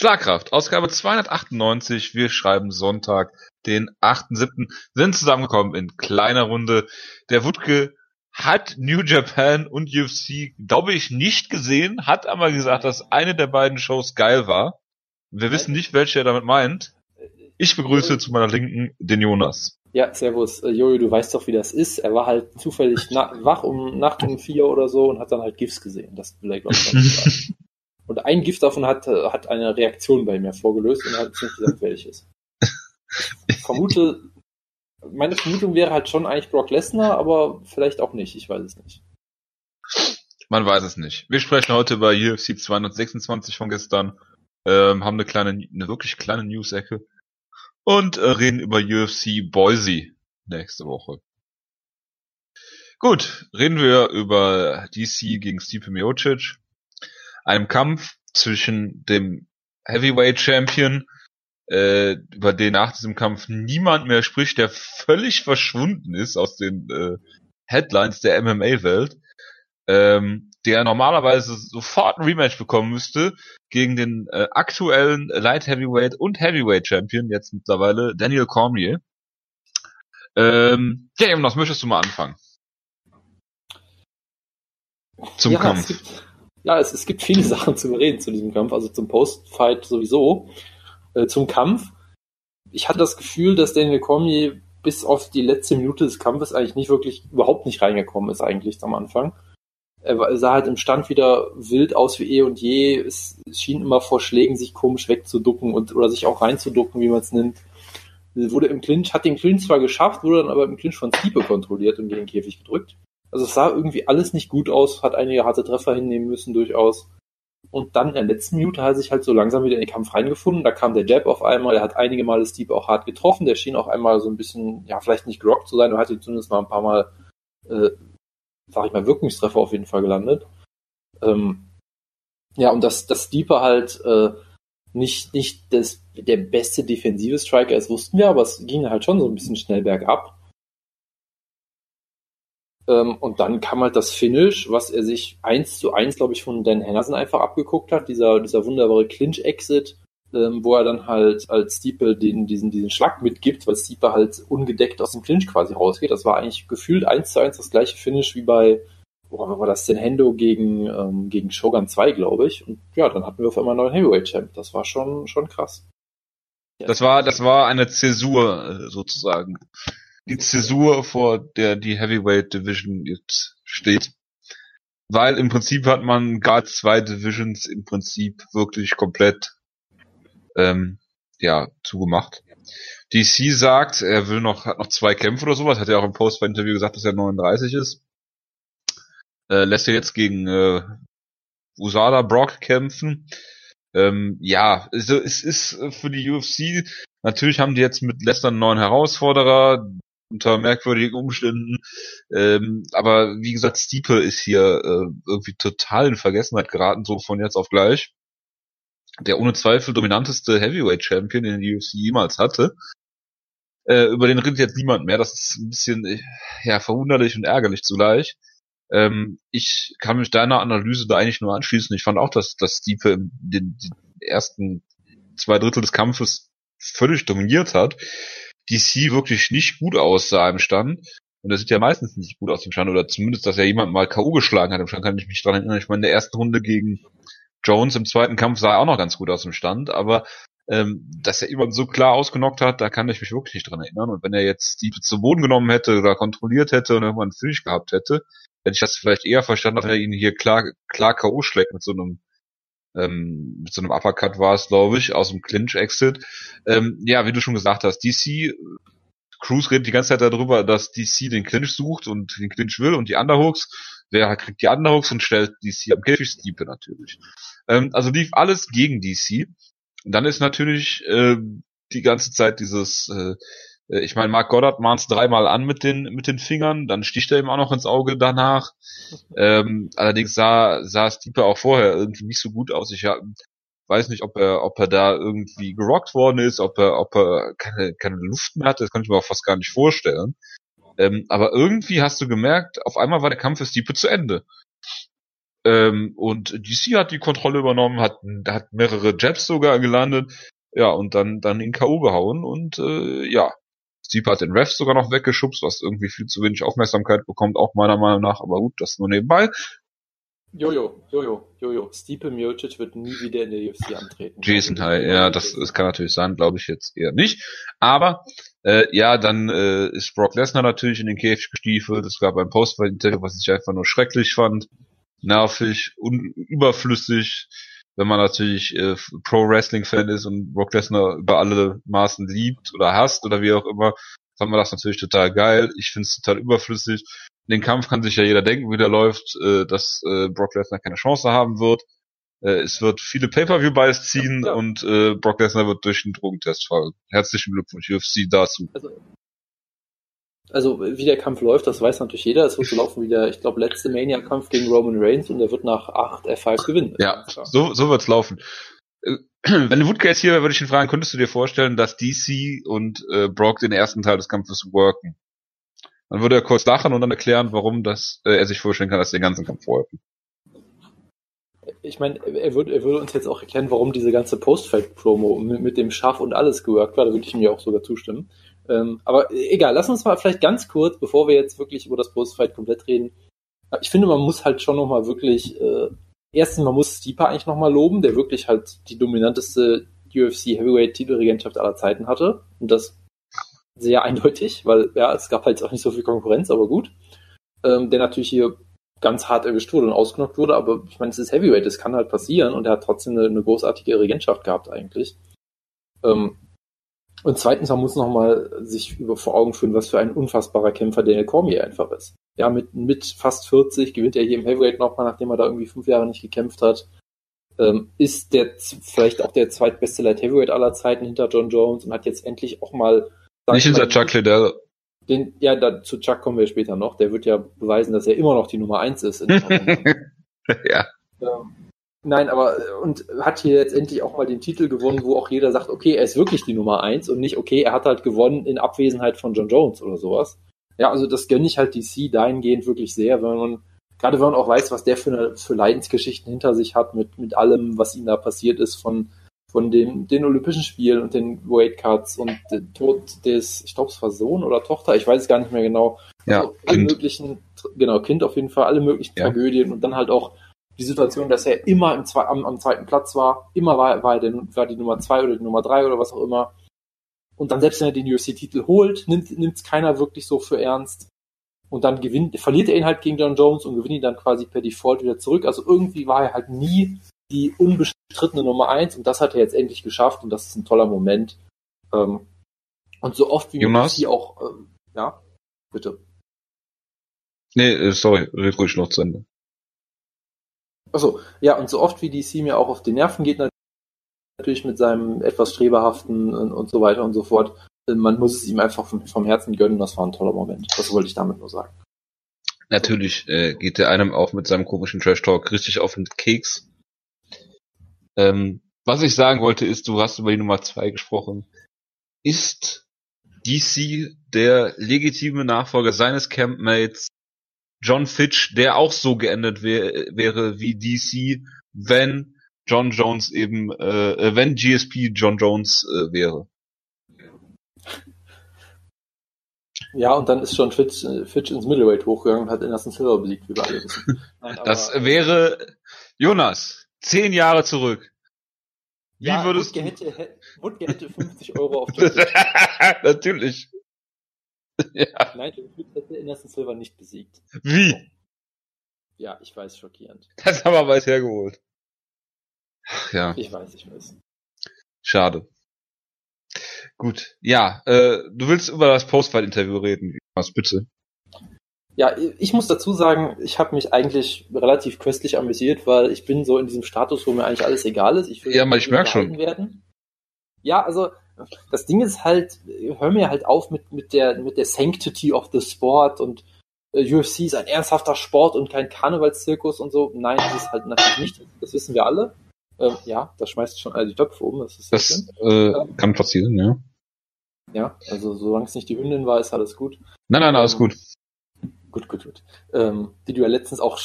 Schlagkraft, Ausgabe 298. Wir schreiben Sonntag, den 8.7. Sind zusammengekommen in kleiner Runde. Der Wutke hat New Japan und UFC, glaube ich, nicht gesehen, hat aber gesagt, dass eine der beiden Shows geil war. Wir wissen nicht, welche er damit meint. Ich begrüße zu meiner Linken den Jonas. Ja, servus. Äh, Jojo, du weißt doch, wie das ist. Er war halt zufällig wach um Nacht um vier oder so und hat dann halt GIFs gesehen. Das will er, glaube ich, Und ein Gift davon hat, hat eine Reaktion bei mir vorgelöst und hat nicht gesagt, welches. Ich vermute, meine Vermutung wäre halt schon eigentlich Brock Lesnar, aber vielleicht auch nicht. Ich weiß es nicht. Man weiß es nicht. Wir sprechen heute über UFC 226 von gestern, ähm, haben eine kleine, eine wirklich kleine News-Ecke und äh, reden über UFC Boise nächste Woche. Gut, reden wir über DC gegen Stipe Miocic einem Kampf zwischen dem Heavyweight Champion, äh, über den nach diesem Kampf niemand mehr spricht, der völlig verschwunden ist aus den äh, Headlines der MMA-Welt, ähm, der normalerweise sofort ein Rematch bekommen müsste gegen den äh, aktuellen Light Heavyweight und Heavyweight Champion, jetzt mittlerweile Daniel Cormier. Ähm, ja, was möchtest du mal anfangen? Zum ja, Kampf. Ja, es, es gibt viele Sachen zu reden zu diesem Kampf, also zum Post-Fight sowieso. Äh, zum Kampf. Ich hatte das Gefühl, dass Daniel Cormier bis auf die letzte Minute des Kampfes eigentlich nicht wirklich, überhaupt nicht reingekommen ist eigentlich am Anfang. Er sah halt im Stand wieder wild aus wie eh und je. Es schien immer vor Schlägen sich komisch wegzuducken und oder sich auch reinzuducken, wie man es nennt. Wurde im Clinch, hat den Clinch zwar geschafft, wurde dann aber im Clinch von Stiepe kontrolliert und gegen den Käfig gedrückt. Also es sah irgendwie alles nicht gut aus, hat einige harte Treffer hinnehmen müssen durchaus. Und dann in der letzten Minute hat er sich halt so langsam wieder in den Kampf reingefunden. Da kam der Jab auf einmal, er hat einige Male Steve auch hart getroffen. Der schien auch einmal so ein bisschen, ja, vielleicht nicht gerockt zu sein, aber hat ihn zumindest mal ein paar Mal, äh, sag ich mal, Wirkungstreffer auf jeden Fall gelandet. Ähm, ja, und dass, dass Deeper halt äh, nicht, nicht das, der beste defensive Striker ist, wussten wir, aber es ging halt schon so ein bisschen schnell bergab. Ähm, und dann kam halt das Finish, was er sich eins zu eins, glaube ich, von Dan Henderson einfach abgeguckt hat, dieser, dieser wunderbare Clinch-Exit, ähm, wo er dann halt als Steeple den, diesen, diesen Schlag mitgibt, weil Steeple halt ungedeckt aus dem Clinch quasi rausgeht. Das war eigentlich gefühlt eins zu eins das gleiche Finish wie bei, boah, war das denn Hendo gegen, ähm, gegen Shogun 2, glaube ich. Und ja, dann hatten wir auf einmal einen neuen Heavyweight-Champ. Das war schon, schon krass. Das war, das war eine Zäsur, äh, sozusagen die Zäsur, vor der die Heavyweight Division jetzt steht. Weil im Prinzip hat man gar zwei Divisions im Prinzip wirklich komplett ähm, ja, zugemacht. DC sagt, er will noch, hat noch zwei Kämpfe oder sowas, hat er auch im Post-Interview gesagt, dass er 39 ist. Äh, lässt er jetzt gegen äh, Usada Brock kämpfen. Ähm, ja, also es ist für die UFC, natürlich haben die jetzt mit Lesnar einen neuen Herausforderer, unter merkwürdigen Umständen. Ähm, aber wie gesagt, Stiepe ist hier äh, irgendwie total in Vergessenheit geraten, so von jetzt auf gleich. Der ohne Zweifel dominanteste Heavyweight Champion, den die UFC jemals hatte. Äh, über den redet jetzt niemand mehr. Das ist ein bisschen äh, ja verwunderlich und ärgerlich zugleich. Ähm, ich kann mich deiner Analyse da eigentlich nur anschließen. Ich fand auch, dass, dass Stiepe in den, den ersten zwei Drittel des Kampfes völlig dominiert hat. DC wirklich nicht gut aussah im Stand. Und er sieht ja meistens nicht gut aus im Stand, oder zumindest, dass er jemand mal K.O. geschlagen hat im Stand, kann ich mich dran erinnern. Ich meine, in der ersten Runde gegen Jones im zweiten Kampf sah er auch noch ganz gut aus im Stand, aber ähm, dass er jemanden so klar ausgenockt hat, da kann ich mich wirklich nicht dran erinnern. Und wenn er jetzt Steve zu Boden genommen hätte oder kontrolliert hätte und irgendwann einen Finish gehabt hätte, hätte ich das vielleicht eher verstanden, dass er ihn hier klar, klar K.O. schlägt mit so einem ähm, mit so einem Uppercut war es, glaube ich, aus dem Clinch-Exit. Ähm, ja, wie du schon gesagt hast, DC, Cruz redet die ganze Zeit darüber, dass DC den Clinch sucht und den Clinch will und die Underhooks. Wer kriegt die Underhooks und stellt DC am Käfig Stiepe natürlich. Ähm, also lief alles gegen DC. Und dann ist natürlich äh, die ganze Zeit dieses äh, ich meine, Mark Goddard mahnt es dreimal an mit den, mit den Fingern, dann sticht er ihm auch noch ins Auge danach. Ähm, allerdings sah, sah Stiepe auch vorher irgendwie nicht so gut aus. Ich ja, weiß nicht, ob er, ob er da irgendwie gerockt worden ist, ob er, ob er keine, keine Luft mehr hatte, das kann ich mir auch fast gar nicht vorstellen. Ähm, aber irgendwie hast du gemerkt, auf einmal war der Kampf für Stiepe zu Ende. Ähm, und DC hat die Kontrolle übernommen, hat, hat mehrere Jabs sogar gelandet, ja, und dann, dann in K.O. gehauen und äh, ja, Steve hat den Refs sogar noch weggeschubst, was irgendwie viel zu wenig Aufmerksamkeit bekommt, auch meiner Meinung nach, aber gut, das nur nebenbei. Jojo, Jojo, Jojo. Stipe Miocic wird nie wieder in der UFC antreten. Jason High, ja, das, das kann natürlich sein, glaube ich jetzt eher nicht. Aber äh, ja, dann äh, ist Brock Lesnar natürlich in den Käfig gestiefelt. Es gab ein Post-Interview, was ich einfach nur schrecklich fand, nervig, überflüssig. Wenn man natürlich äh, Pro-Wrestling-Fan ist und Brock Lesnar über alle Maßen liebt oder hasst oder wie auch immer, fand man das natürlich total geil. Ich finde es total überflüssig den Kampf kann sich ja jeder denken, wie der läuft, äh, dass äh, Brock Lesnar keine Chance haben wird. Äh, es wird viele Pay-Per-View-Buys ziehen ja. und äh, Brock Lesnar wird durch den Drogentest fallen. Herzlichen Glückwunsch UFC dazu. Also, also wie der Kampf läuft, das weiß natürlich jeder. Es wird so laufen wie der, ich glaube, letzte Mania-Kampf gegen Roman Reigns und er wird nach 8 F5 gewinnen. Ja, so, so wird's laufen. Äh, wenn Woodke jetzt hier wäre, würde ich ihn fragen, könntest du dir vorstellen, dass DC und äh, Brock den ersten Teil des Kampfes worken? Dann würde er kurz lachen und dann erklären, warum das, äh, er sich vorstellen kann, dass den ganzen Kampf vorher. Ich meine, er würde, er würde uns jetzt auch erklären, warum diese ganze Post-Fight-Promo mit, mit, dem Schaf und alles geworkt war. Da würde ich ihm ja auch sogar zustimmen. Ähm, aber egal, lass uns mal vielleicht ganz kurz, bevor wir jetzt wirklich über das Post-Fight komplett reden. Ich finde, man muss halt schon nochmal wirklich, äh, erstens, man muss Stipa eigentlich nochmal loben, der wirklich halt die dominanteste UFC Heavyweight Titelregentschaft aller Zeiten hatte. Und das sehr eindeutig, weil ja, es gab halt auch nicht so viel Konkurrenz, aber gut. Ähm, der natürlich hier ganz hart erwischt wurde und ausgenockt wurde, aber ich meine, es ist Heavyweight, das kann halt passieren und er hat trotzdem eine, eine großartige Regentschaft gehabt eigentlich. Ähm, und zweitens, man muss nochmal sich über vor Augen führen, was für ein unfassbarer Kämpfer Daniel Cormier einfach ist. Ja, mit, mit fast 40 gewinnt er hier im Heavyweight nochmal, nachdem er da irgendwie fünf Jahre nicht gekämpft hat. Ähm, ist der vielleicht auch der zweitbeste Light Heavyweight aller Zeiten hinter John Jones und hat jetzt endlich auch mal nicht hinter Chuck Liddell. Den, ja, da, zu Chuck kommen wir später noch. Der wird ja beweisen, dass er immer noch die Nummer eins ist. ja. Ähm, nein, aber und hat hier jetzt endlich auch mal den Titel gewonnen, wo auch jeder sagt, okay, er ist wirklich die Nummer eins und nicht, okay, er hat halt gewonnen in Abwesenheit von John Jones oder sowas. Ja, also das gönne ich halt DC dahingehend wirklich sehr, wenn man, gerade wenn man auch weiß, was der für, eine, für Leidensgeschichten hinter sich hat, mit, mit allem, was ihm da passiert ist, von von den, den Olympischen Spielen und den Weight Cuts und den Tod des, ich glaube, es war Sohn oder Tochter, ich weiß es gar nicht mehr genau. Ja, also alle möglichen, genau, Kind auf jeden Fall, alle möglichen ja. Tragödien und dann halt auch die Situation, dass er immer im, am, am zweiten Platz war, immer war, war, er der, war die Nummer zwei oder die Nummer drei oder was auch immer. Und dann selbst wenn er den UFC-Titel holt, nimmt es keiner wirklich so für ernst. Und dann gewinnt, verliert er ihn halt gegen John Jones und gewinnt ihn dann quasi per Default wieder zurück. Also irgendwie war er halt nie die unbestrittene Nummer eins und das hat er jetzt endlich geschafft und das ist ein toller Moment. Ähm, und so oft wie möglich die auch, ähm, ja, bitte. Nee, äh, sorry, red ruhig noch zu Ende. Achso, ja, und so oft wie DC mir auch auf die Nerven geht, natürlich mit seinem etwas strebehaften und, und so weiter und so fort, man muss es ihm einfach vom, vom Herzen gönnen, das war ein toller Moment. Das wollte ich damit nur sagen. Natürlich äh, geht er einem auch mit seinem komischen Trash-Talk richtig auf den Keks. Ähm, was ich sagen wollte ist, du hast über die Nummer zwei gesprochen. Ist DC der legitime Nachfolger seines Campmates John Fitch, der auch so geendet wär, wäre wie DC, wenn John Jones eben, äh, äh wenn GSP John Jones äh, wäre? Ja, und dann ist John Fitch, äh, Fitch ins Middleweight hochgegangen und hat Anderson Silver besiegt, wie wir alle wissen. Nein, das wäre, Jonas, zehn Jahre zurück. Wie ja, würdest Wutke du... Hätte, Wutke hätte 50 Euro auf Natürlich. Ja. Nein, hätte Anderson Silver nicht besiegt. Wie? Ja, ich weiß, schockierend. Das haben wir weit hergeholt. Ach, ja. Ich weiß, ich weiß. Schade. Gut, ja, äh, du willst über das Postfight-Interview reden, was bitte? Ja, ich muss dazu sagen, ich habe mich eigentlich relativ köstlich amüsiert, weil ich bin so in diesem Status, wo mir eigentlich alles egal ist. Ich will ja, mal ich merke schon. Werden. Ja, also das Ding ist halt, hör mir halt auf mit, mit, der, mit der Sanctity of the Sport und äh, UFC ist ein ernsthafter Sport und kein Karnevalszirkus und so. Nein, das ist halt natürlich nicht. Das wissen wir alle. Ähm, ja, das schmeißt schon alle die Töpfe um. Das, ist das äh, ähm, kann passieren, ja. Ja, also solange es nicht die Hündin war, ist alles gut. Nein, nein, alles ähm, gut. gut, gut, gut. Ähm, die du ja letztens auch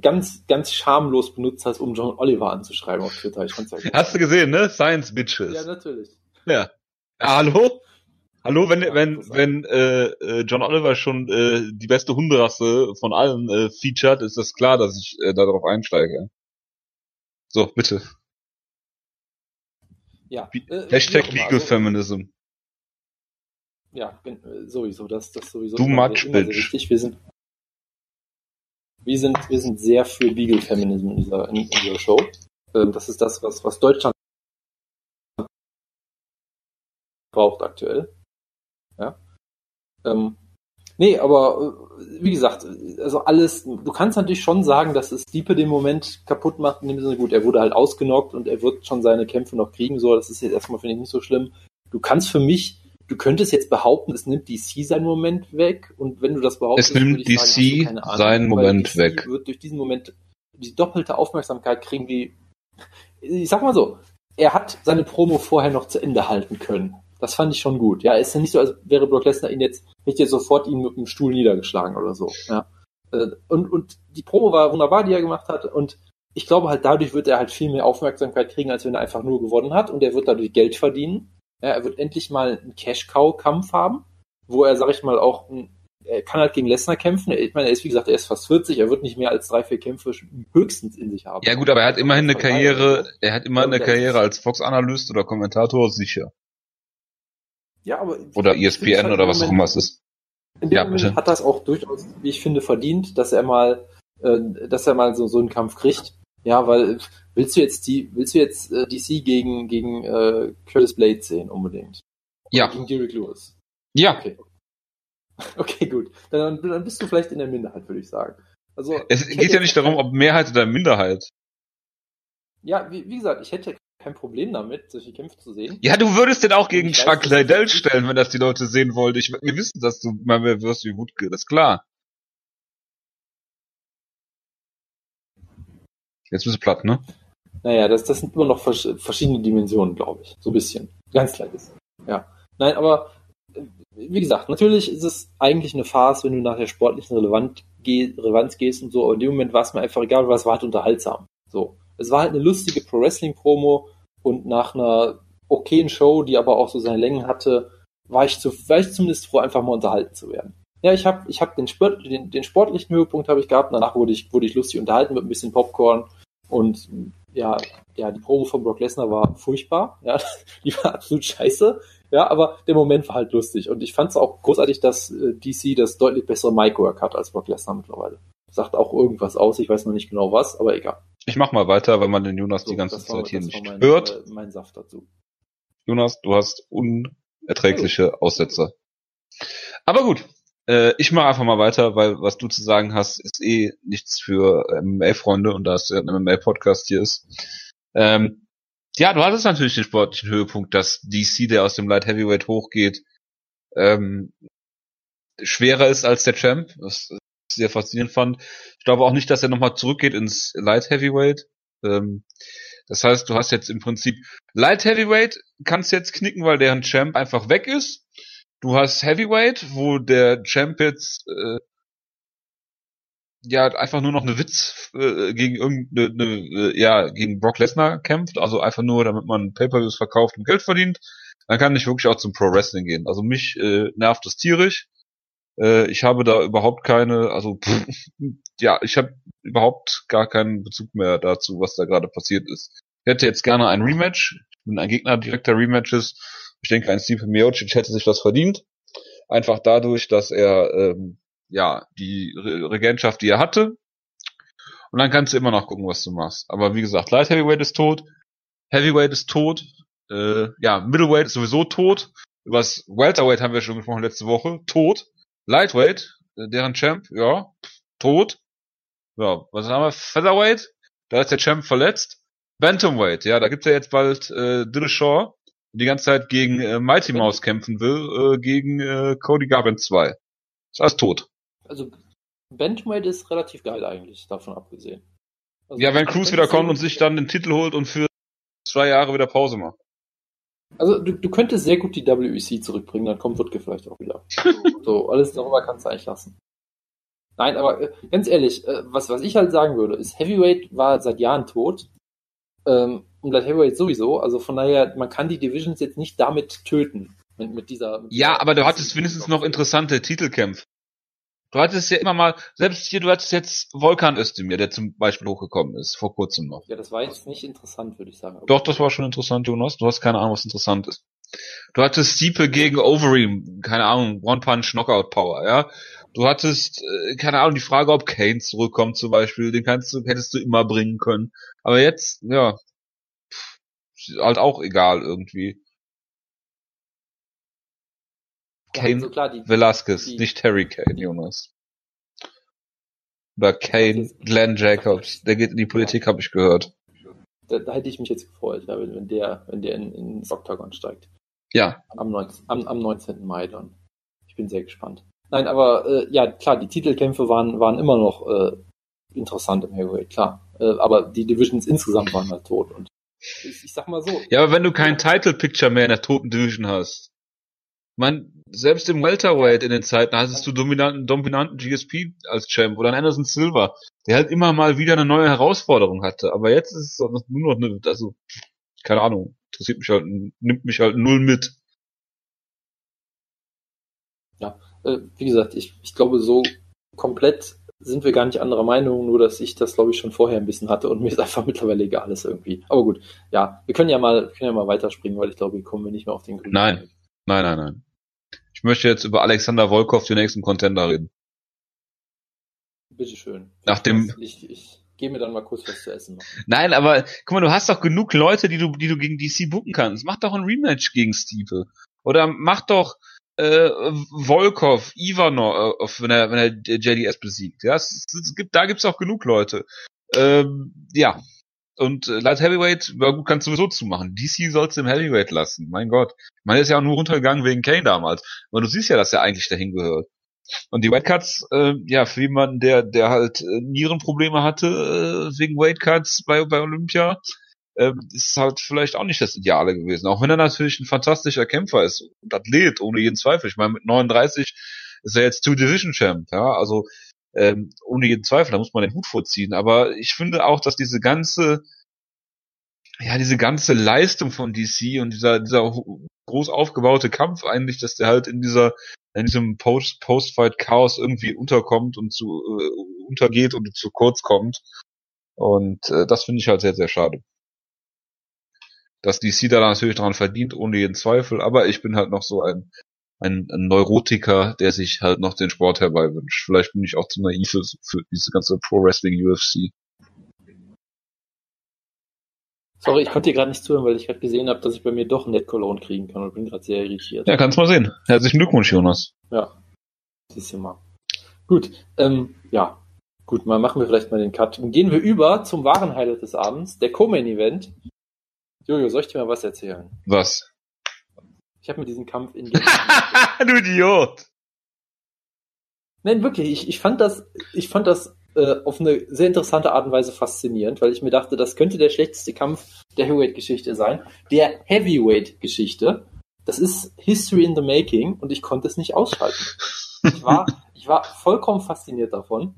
ganz, ganz schamlos benutzt hast, um John Oliver anzuschreiben auf Twitter. Ich fand's ja gut. Hast du gesehen, ne? Science Bitches. Ja, natürlich. Ja. Hallo? Hallo, wenn wenn wenn äh, äh, John Oliver schon äh, die beste Hunderasse von allen äh, featured, ist das klar, dass ich äh, darauf einsteige. So, bitte. Ja. Äh, Hashtag Legal also, Feminism. Ja, äh, sowieso, das, das sowieso. Du much, bitch. Wir sind, wir sind, wir sind sehr für Legal Feminism in dieser, in dieser Show. Ähm, das ist das, was, was Deutschland braucht aktuell. Ja. Ähm, nee, aber äh, wie gesagt, also alles, du kannst natürlich schon sagen, dass es Stiepe den Moment kaputt macht, in dem Sinne, gut, er wurde halt ausgenockt und er wird schon seine Kämpfe noch kriegen, so, das ist jetzt erstmal, finde ich, nicht so schlimm. Du kannst für mich, du könntest jetzt behaupten, es nimmt DC seinen Moment weg und wenn du das behauptest, es nimmt DC sagen, Ahnung, seinen Moment DC weg. wird durch diesen Moment die doppelte Aufmerksamkeit kriegen, wie, ich sag mal so, er hat seine Promo vorher noch zu Ende halten können. Das fand ich schon gut. Ja, ist ja nicht so, als wäre Brock Lesnar ihn jetzt, hätte jetzt sofort ihn mit dem Stuhl niedergeschlagen oder so. Ja. Äh, und, und die Promo war wunderbar, die er gemacht hat. Und ich glaube halt, dadurch wird er halt viel mehr Aufmerksamkeit kriegen, als wenn er einfach nur gewonnen hat. Und er wird dadurch Geld verdienen. Ja, er wird endlich mal einen Cash-Cow-Kampf haben, wo er, sag ich mal, auch er kann halt gegen Lesnar kämpfen. Ich meine, er ist, wie gesagt, er ist fast 40, er wird nicht mehr als drei, vier Kämpfe höchstens in sich haben. Ja gut, aber er hat immerhin eine Karriere, er hat immer eine Karriere als Fox-Analyst oder Kommentator sicher. Ja, aber oder ESPN halt oder was auch immer es ist. In dem ja, Moment bitte. hat das auch durchaus, wie ich finde, verdient, dass er mal, äh, dass er mal so, so einen Kampf kriegt. Ja, weil willst du jetzt die, willst du jetzt äh, DC gegen gegen äh, Curtis Blade sehen unbedingt? Oder ja. Gegen Derek Lewis. Ja. Okay. Okay, gut. Dann, dann bist du vielleicht in der Minderheit, würde ich sagen. Also es geht ja nicht darum, ob Mehrheit oder Minderheit. Ja, wie, wie gesagt, ich hätte kein Problem damit, solche Kämpfe zu sehen. Ja, du würdest den auch gegen Chuck Liddell stellen, wenn das die Leute sehen wollten. Ich, wir wissen, dass du mal mehr wirst wie Wutke, das ist klar. Jetzt bist du platt, ne? Naja, das, das sind immer noch verschiedene Dimensionen, glaube ich. So ein bisschen. Ganz kleines. Ja. Nein, aber wie gesagt, natürlich ist es eigentlich eine Farce, wenn du nach der sportlichen Relevanz, gehst und so, aber in dem Moment war es mir einfach egal, weil es war halt unterhaltsam. So. Es war halt eine lustige Pro-Wrestling-Promo und nach einer okayen Show, die aber auch so seine Längen hatte, war ich, zu, war ich zumindest froh, einfach mal unterhalten zu werden. Ja, ich habe ich hab den, Sport, den, den sportlichen Höhepunkt habe ich gehabt, danach wurde ich, wurde ich lustig unterhalten mit ein bisschen Popcorn und ja, ja, die Promo von Brock Lesnar war furchtbar, ja, die war absolut scheiße, ja, aber der Moment war halt lustig und ich fand es auch großartig, dass äh, DC das deutlich bessere Mic-Work hat als Brock Lesnar mittlerweile. Sagt auch irgendwas aus, ich weiß noch nicht genau was, aber egal. Ich mach mal weiter, weil man den Jonas so, die ganze Zeit war, hier nicht mein, hört. Äh, mein Saft dazu. Jonas, du hast unerträgliche Hallo. Aussetzer. Aber gut, äh, ich mache einfach mal weiter, weil was du zu sagen hast, ist eh nichts für MMA-Freunde und da es ja ein MMA-Podcast hier ist. Ähm, ja, du hattest natürlich den sportlichen Höhepunkt, dass DC, der aus dem Light Heavyweight hochgeht, ähm, schwerer ist als der Champ, was sehr faszinierend fand. Ich glaube auch nicht, dass er nochmal zurückgeht ins Light Heavyweight. Ähm, das heißt, du hast jetzt im Prinzip Light Heavyweight kannst jetzt knicken, weil deren Champ einfach weg ist. Du hast Heavyweight, wo der Champ jetzt äh, ja einfach nur noch eine Witz äh, gegen irgendeine äh, ja gegen Brock Lesnar kämpft, also einfach nur, damit man Pay-per-Views verkauft und Geld verdient. Dann kann ich wirklich auch zum Pro Wrestling gehen. Also mich äh, nervt das tierisch. Äh, ich habe da überhaupt keine, also pff, ja, ich habe überhaupt gar keinen Bezug mehr dazu, was da gerade passiert ist. Ich hätte jetzt gerne ein Rematch. Ich bin ein Gegner direkter Rematches. Ich denke, ein Stipe Miocic hätte sich das verdient. Einfach dadurch, dass er ähm, ja die Re Regentschaft, die er hatte. Und dann kannst du immer noch gucken, was du machst. Aber wie gesagt, Light Heavyweight ist tot, Heavyweight ist tot, äh, ja, Middleweight ist sowieso tot. Über Welterweight haben wir schon gesprochen letzte Woche, tot. Lightweight, äh, deren Champ, ja, tot. Ja, was haben wir? Featherweight, da ist der Champ verletzt. Bantamweight, ja, da gibt's ja jetzt bald äh, Dillashaw, die ganze Zeit gegen äh, Mighty Mouse kämpfen will, äh, gegen äh, Cody Garbrandt 2. Ist alles tot. Also Bantamweight ist relativ geil eigentlich, davon abgesehen. Also, ja, wenn Cruz wieder kommt und sich dann den Titel holt und für zwei Jahre wieder Pause macht. Also du, du könntest sehr gut die WEC zurückbringen, dann kommt Wutke vielleicht auch wieder. so, alles darüber kannst du eigentlich lassen. Nein, aber äh, ganz ehrlich, äh, was, was ich halt sagen würde, ist, Heavyweight war seit Jahren tot. Ähm, und Light Heavyweight sowieso. Also von daher, man kann die Divisions jetzt nicht damit töten. Mit, mit dieser. Mit ja, aber du hattest wenigstens noch interessante Titelkämpfe. Du hattest ja immer mal, selbst hier, du hattest jetzt Volkan Özdemir, der zum Beispiel hochgekommen ist, vor kurzem noch. Ja, das war jetzt nicht interessant, würde ich sagen. Doch, das war schon interessant, Jonas. Du hast keine Ahnung, was interessant ist. Du hattest Stiepe gegen Overeem, keine Ahnung, One Punch Knockout Power, ja. Du hattest, äh, keine Ahnung, die Frage, ob Kane zurückkommt zum Beispiel, den kannst du, hättest du immer bringen können. Aber jetzt, ja, halt auch egal irgendwie. Kane also klar, die, Velasquez, die, nicht Terry Kane, Jonas. Oder Kane, Glenn Jacobs, der geht in die Politik, ja. habe ich gehört. Da, da, hätte ich mich jetzt gefreut, wenn der, wenn der in, ins Octagon steigt. Ja. Am, 19, am, am 19. Mai dann. Ich bin sehr gespannt. Nein, aber äh, ja, klar, die Titelkämpfe waren, waren immer noch äh, interessant im Heavyweight, klar. Äh, aber die Divisions insgesamt waren halt tot. Und ich, ich sag mal so. Ja, aber wenn du kein Title Picture mehr in der toten Division hast. Man, selbst im Welterweight in den Zeiten hattest du dominanten, dominanten GSP als Champ oder einen Anderson Silver, der halt immer mal wieder eine neue Herausforderung hatte. Aber jetzt ist es nur noch eine, also, keine Ahnung, interessiert mich halt, nimmt mich halt null mit. Ja, äh, wie gesagt, ich, ich glaube, so komplett sind wir gar nicht anderer Meinung, nur dass ich das, glaube ich, schon vorher ein bisschen hatte und mir ist einfach mittlerweile egal ist irgendwie. Aber gut, ja, wir können ja mal, können ja mal weiterspringen, weil ich glaube, hier kommen wir nicht mehr auf den grünen. Nein, nein, nein, nein. Ich möchte jetzt über Alexander Volkov, den nächsten Contender, reden. Bitteschön. Nach dem. Ich, ich gehe mir dann mal kurz was zu essen machen. Nein, aber guck mal, du hast doch genug Leute, die du, die du gegen DC booken kannst. Mach doch ein Rematch gegen Stipe. Oder mach doch äh, Volkov, Ivanov, äh, wenn er, wenn er JDS besiegt. Ja, es, es gibt, da gibt's auch genug Leute. Ähm, ja. Und äh, Light Heavyweight, ja gut, kannst du sowieso zumachen. DC sollst du im Heavyweight lassen. Mein Gott. Man ist ja auch nur runtergegangen wegen Kane damals. Aber du siehst ja, dass er eigentlich dahin gehört. Und die Whitecuts, äh, ja, für jemanden, der, der halt äh, Nierenprobleme hatte äh, wegen Weightcuts bei, bei Olympia, ähm, ist halt vielleicht auch nicht das Ideale gewesen. Auch wenn er natürlich ein fantastischer Kämpfer ist und Athlet, ohne jeden Zweifel. Ich meine, mit 39 ist er jetzt Two-Division-Champ, ja, also ähm, ohne jeden Zweifel, da muss man den Hut vorziehen. Aber ich finde auch, dass diese ganze, ja, diese ganze Leistung von DC und dieser, dieser groß aufgebaute Kampf eigentlich, dass der halt in dieser, in diesem Post, Post-Fight-Chaos irgendwie unterkommt und zu, äh, untergeht und zu kurz kommt. Und äh, das finde ich halt sehr, sehr schade dass DC da natürlich dran verdient, ohne jeden Zweifel, aber ich bin halt noch so ein, ein, ein Neurotiker, der sich halt noch den Sport herbei wünscht. Vielleicht bin ich auch zu naiv für, für diese ganze Pro Wrestling UFC. Sorry, ich konnte dir gerade nicht zuhören, weil ich gerade gesehen habe, dass ich bei mir doch Net Cologne kriegen kann und bin gerade sehr irritiert. Ja, kannst mal sehen. Herzlichen Glückwunsch, Jonas. Ja, siehst du mal. Gut, ähm, ja, gut, mal machen wir vielleicht mal den Cut und gehen wir über zum wahren Highlight des Abends, der Co-Main Event. Jojo, soll ich dir mal was erzählen? Was? Ich habe mir diesen Kampf in Du Idiot! Nein, wirklich, ich, ich fand das, ich fand das äh, auf eine sehr interessante Art und Weise faszinierend, weil ich mir dachte, das könnte der schlechteste Kampf der Heavyweight-Geschichte sein. Der Heavyweight-Geschichte. Das ist History in the Making und ich konnte es nicht ausschalten. Ich war, ich war vollkommen fasziniert davon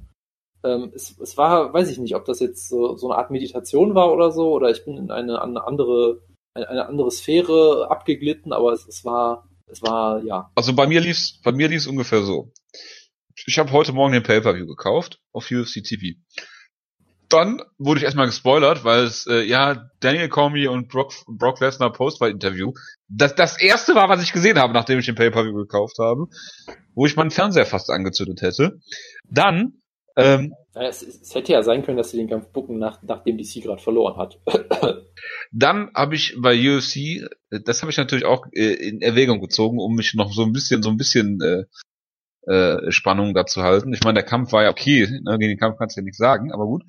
ähm, es, es war, weiß ich nicht, ob das jetzt so, so eine Art Meditation war oder so, oder ich bin in eine, eine andere, eine, eine andere Sphäre abgeglitten, aber es, es war, es war, ja. Also bei mir lief's, bei mir lief's ungefähr so. Ich habe heute Morgen den Pay-Per-View gekauft auf UFC TV. Dann wurde ich erstmal gespoilert, weil es, äh, ja, Daniel Comey und Brock, Brock Lesnar Post-Fight-Interview, das, das erste war, was ich gesehen habe, nachdem ich den Pay-Per-View gekauft habe, wo ich meinen Fernseher fast angezündet hätte. Dann ähm, es, es, hätte ja sein können, dass sie den Kampf bucken, nach, nachdem DC gerade verloren hat. Dann habe ich bei UFC, das habe ich natürlich auch äh, in Erwägung gezogen, um mich noch so ein bisschen, so ein bisschen äh, äh, Spannung dazu halten. Ich meine, der Kampf war ja okay, ne, gegen den Kampf kannst du ja nichts sagen, aber gut.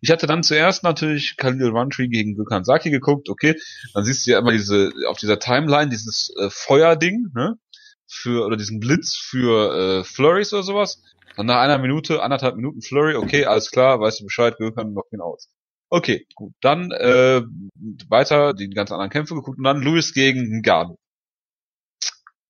Ich hatte dann zuerst natürlich Khalil Roundtree gegen Gökhan Saki geguckt, okay, dann siehst du ja immer diese, auf dieser Timeline, dieses äh, Feuerding, ne, für, oder diesen Blitz für äh, Flurries oder sowas. Dann nach einer Minute, anderthalb Minuten Flurry, okay, alles klar, weißt du Bescheid, können noch hinaus. Okay, gut. Dann äh, weiter die ganz anderen Kämpfe geguckt und dann Lewis gegen Ngannou.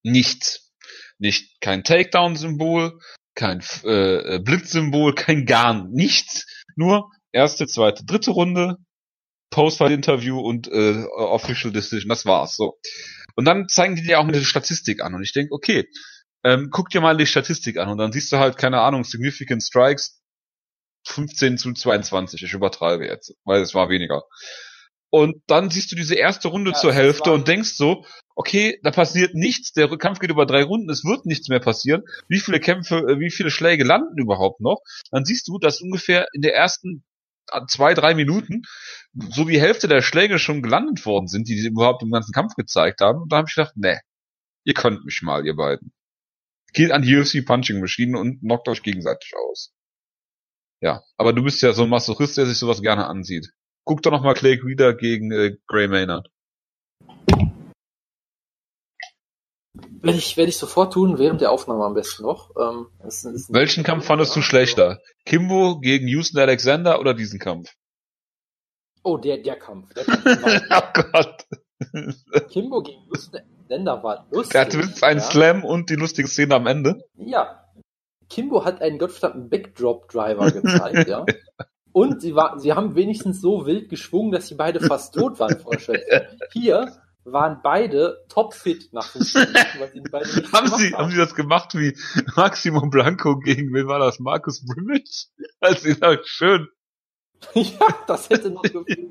Nichts. Nicht kein Takedown-Symbol, kein äh, Blitzsymbol, kein gar nichts. Nur erste, zweite, dritte Runde, Post-Fight-Interview und äh, Official Decision, das war's. So. Und dann zeigen die dir auch eine Statistik an und ich denke, okay, ähm, guck dir mal die Statistik an und dann siehst du halt, keine Ahnung, Significant Strikes 15 zu 22, ich übertreibe jetzt, weil es war weniger. Und dann siehst du diese erste Runde ja, zur Hälfte und denkst so, okay, da passiert nichts, der Kampf geht über drei Runden, es wird nichts mehr passieren. Wie viele Kämpfe, äh, wie viele Schläge landen überhaupt noch? Dann siehst du, dass ungefähr in der ersten äh, zwei, drei Minuten so die Hälfte der Schläge schon gelandet worden sind, die die überhaupt im ganzen Kampf gezeigt haben. Und da habe ich gedacht, ne, ihr könnt mich mal, ihr beiden. Geht an die UFC Punching Maschinen und knockt euch gegenseitig aus. Ja, aber du bist ja so ein Masochist, der sich sowas gerne ansieht. Guck doch noch mal Clay Guida gegen äh, Gray Maynard. Werde ich, werde ich sofort tun, während der Aufnahme am besten noch. Ähm, es, es Welchen Kampf fandest du schlechter? Kimbo gegen Houston Alexander oder diesen Kampf? Oh, der, der Kampf. Der Kampf oh Gott. Kimbo gegen Houston Alexander war lustig. Der hatte mindestens einen ja. Slam und die lustige Szene am Ende. Ja. Kimbo hat einen gottverdammten Backdrop-Driver gezeigt, ja. Und sie, war, sie haben wenigstens so wild geschwungen, dass sie beide fast tot waren vor Hier waren beide topfit nach 15 Minuten, weil sie beide nicht haben sie, haben. haben sie das gemacht wie Maximo Blanco gegen, wen war das, Markus Brimage? Als sie sagt, schön. ja, das hätte noch gefehlt.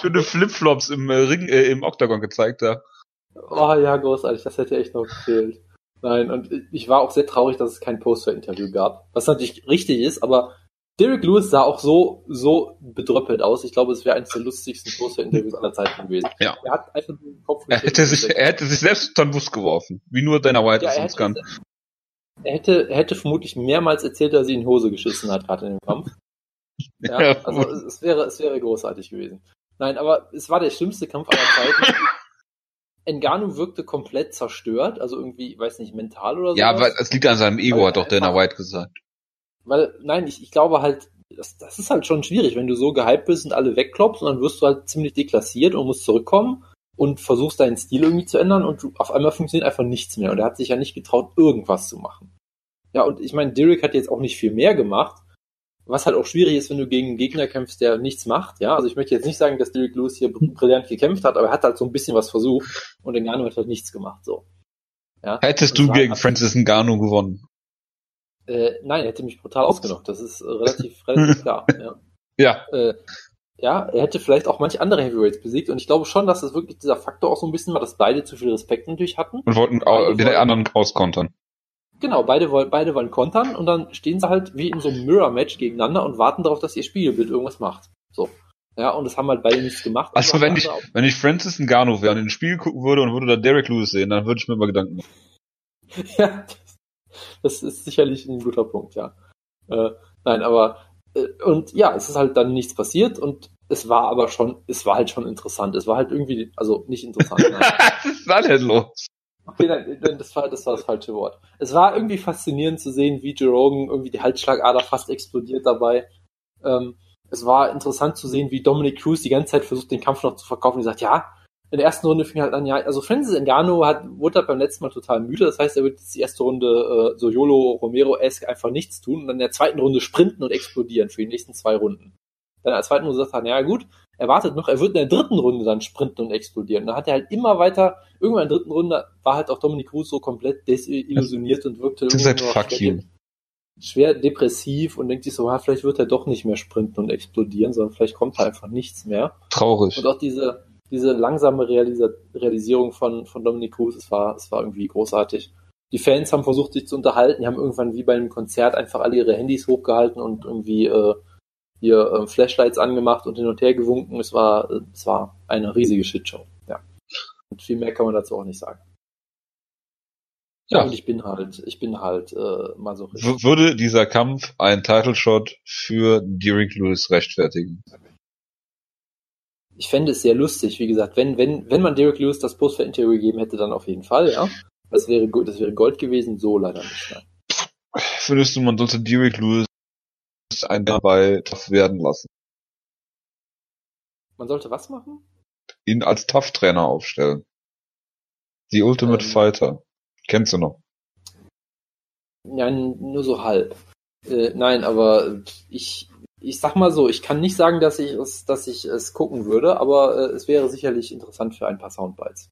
Schöne Flipflops im äh, Ring, äh, im Oktagon gezeigt, ja. Oh ja, großartig, das hätte echt noch gefehlt. Nein, und ich war auch sehr traurig, dass es kein Poster-Interview gab. Was natürlich richtig ist, aber Derek Lewis sah auch so, so bedröppelt aus. Ich glaube, es wäre eines der lustigsten Poster-Interviews aller Zeiten gewesen. Ja. Er hat einfach den Kopf er hätte, sich, er hätte sich selbst unter den Bus geworfen. Wie nur Dana White ja, es uns kann. Er hätte, er hätte vermutlich mehrmals erzählt, dass er in die Hose geschissen hat, gerade in dem Kampf. Ja, also es wäre, es wäre großartig gewesen. Nein, aber es war der schlimmste Kampf aller Zeiten. Engano wirkte komplett zerstört, also irgendwie, weiß nicht, mental oder so. Ja, aber es liegt an seinem Ego, hat doch Dana White gesagt. Weil, nein, ich, ich glaube halt, das, das ist halt schon schwierig, wenn du so gehypt bist und alle wegkloppst und dann wirst du halt ziemlich deklassiert und musst zurückkommen und versuchst deinen Stil irgendwie zu ändern und du, auf einmal funktioniert einfach nichts mehr und er hat sich ja nicht getraut, irgendwas zu machen. Ja, und ich meine, Derek hat jetzt auch nicht viel mehr gemacht, was halt auch schwierig ist, wenn du gegen einen Gegner kämpfst, der nichts macht, ja. Also ich möchte jetzt nicht sagen, dass Derek Lewis hier brillant gekämpft hat, aber er hat halt so ein bisschen was versucht und Ngannou hat halt nichts gemacht, so. Ja? Hättest du gegen Francis Ngannou gewonnen? Äh, nein, er hätte mich brutal ausgenockt. Das ist äh, relativ, relativ klar. Ja. Ja. Äh, ja, er hätte vielleicht auch manche andere Heavyweights besiegt und ich glaube schon, dass es wirklich dieser Faktor auch so ein bisschen war, dass beide zu viel Respekt natürlich hatten. Und wollten den anderen auskontern. Genau, beide wollen, beide wollen kontern und dann stehen sie halt wie in so einem Mirror-Match gegeneinander und warten darauf, dass ihr Spiegelbild irgendwas macht. So. Ja, und das haben halt beide nichts gemacht. Also wenn ich, wenn ich Francis Ngannou wäre und in den Spiegel gucken würde und würde da Derek Lewis sehen, dann würde ich mir mal Gedanken machen. ja, das ist sicherlich ein guter Punkt, ja. Äh, nein, aber äh, und ja, es ist halt dann nichts passiert und es war aber schon, es war halt schon interessant. Es war halt irgendwie, also nicht interessant. Was ist da denn los? Okay, nein, das war, das war das falsche Wort. Es war irgendwie faszinierend zu sehen, wie Joe Rogan irgendwie die Halsschlagader fast explodiert dabei. Ähm, es war interessant zu sehen, wie Dominic Cruz die ganze Zeit versucht, den Kampf noch zu verkaufen. Die sagt, ja, in der ersten Runde fing halt an, ja, also Francis Ngannou hat, wurde halt beim letzten Mal total müde, das heißt, er wird jetzt die erste Runde äh, so YOLO Romero-esque einfach nichts tun und dann in der zweiten Runde sprinten und explodieren für die nächsten zwei Runden. Dann in der zweiten Runde sagt er, naja gut, er wartet noch, er wird in der dritten Runde dann sprinten und explodieren. Und dann hat er halt immer weiter, irgendwann in der dritten Runde war halt auch Dominic Cruz so komplett desillusioniert und wirkte irgendwie fuck schwer, schwer depressiv und denkt sich so, ah, vielleicht wird er doch nicht mehr sprinten und explodieren, sondern vielleicht kommt da einfach nichts mehr. Traurig. Und auch diese, diese langsame Realisa Realisierung von, von Dominic Cruz, es war, es war irgendwie großartig. Die Fans haben versucht, sich zu unterhalten, die haben irgendwann wie bei einem Konzert einfach alle ihre Handys hochgehalten und irgendwie äh, hier äh, Flashlights angemacht und hin und her gewunken. Es war, äh, es war eine riesige Shitshow. Ja. Und viel mehr kann man dazu auch nicht sagen. Ja, und ich bin halt, ich bin halt äh, mal so. Würde dieser Kampf einen Title Shot für Derek Lewis rechtfertigen? ich fände es sehr lustig, wie gesagt, wenn, wenn, wenn man Derek Lewis das Post-Interview gegeben hätte, dann auf jeden Fall, ja. Das wäre, das wäre Gold gewesen, so leider nicht. Nein. Findest du, man sollte Derek Lewis ein dabei tough werden lassen? Man sollte was machen? Ihn als Tough-Trainer aufstellen. Die Ultimate ähm, Fighter. Kennst du noch? Ja, nur so halb. Äh, nein, aber ich, ich sag mal so, ich kann nicht sagen, dass ich es, dass ich es gucken würde, aber äh, es wäre sicherlich interessant für ein paar Soundbites.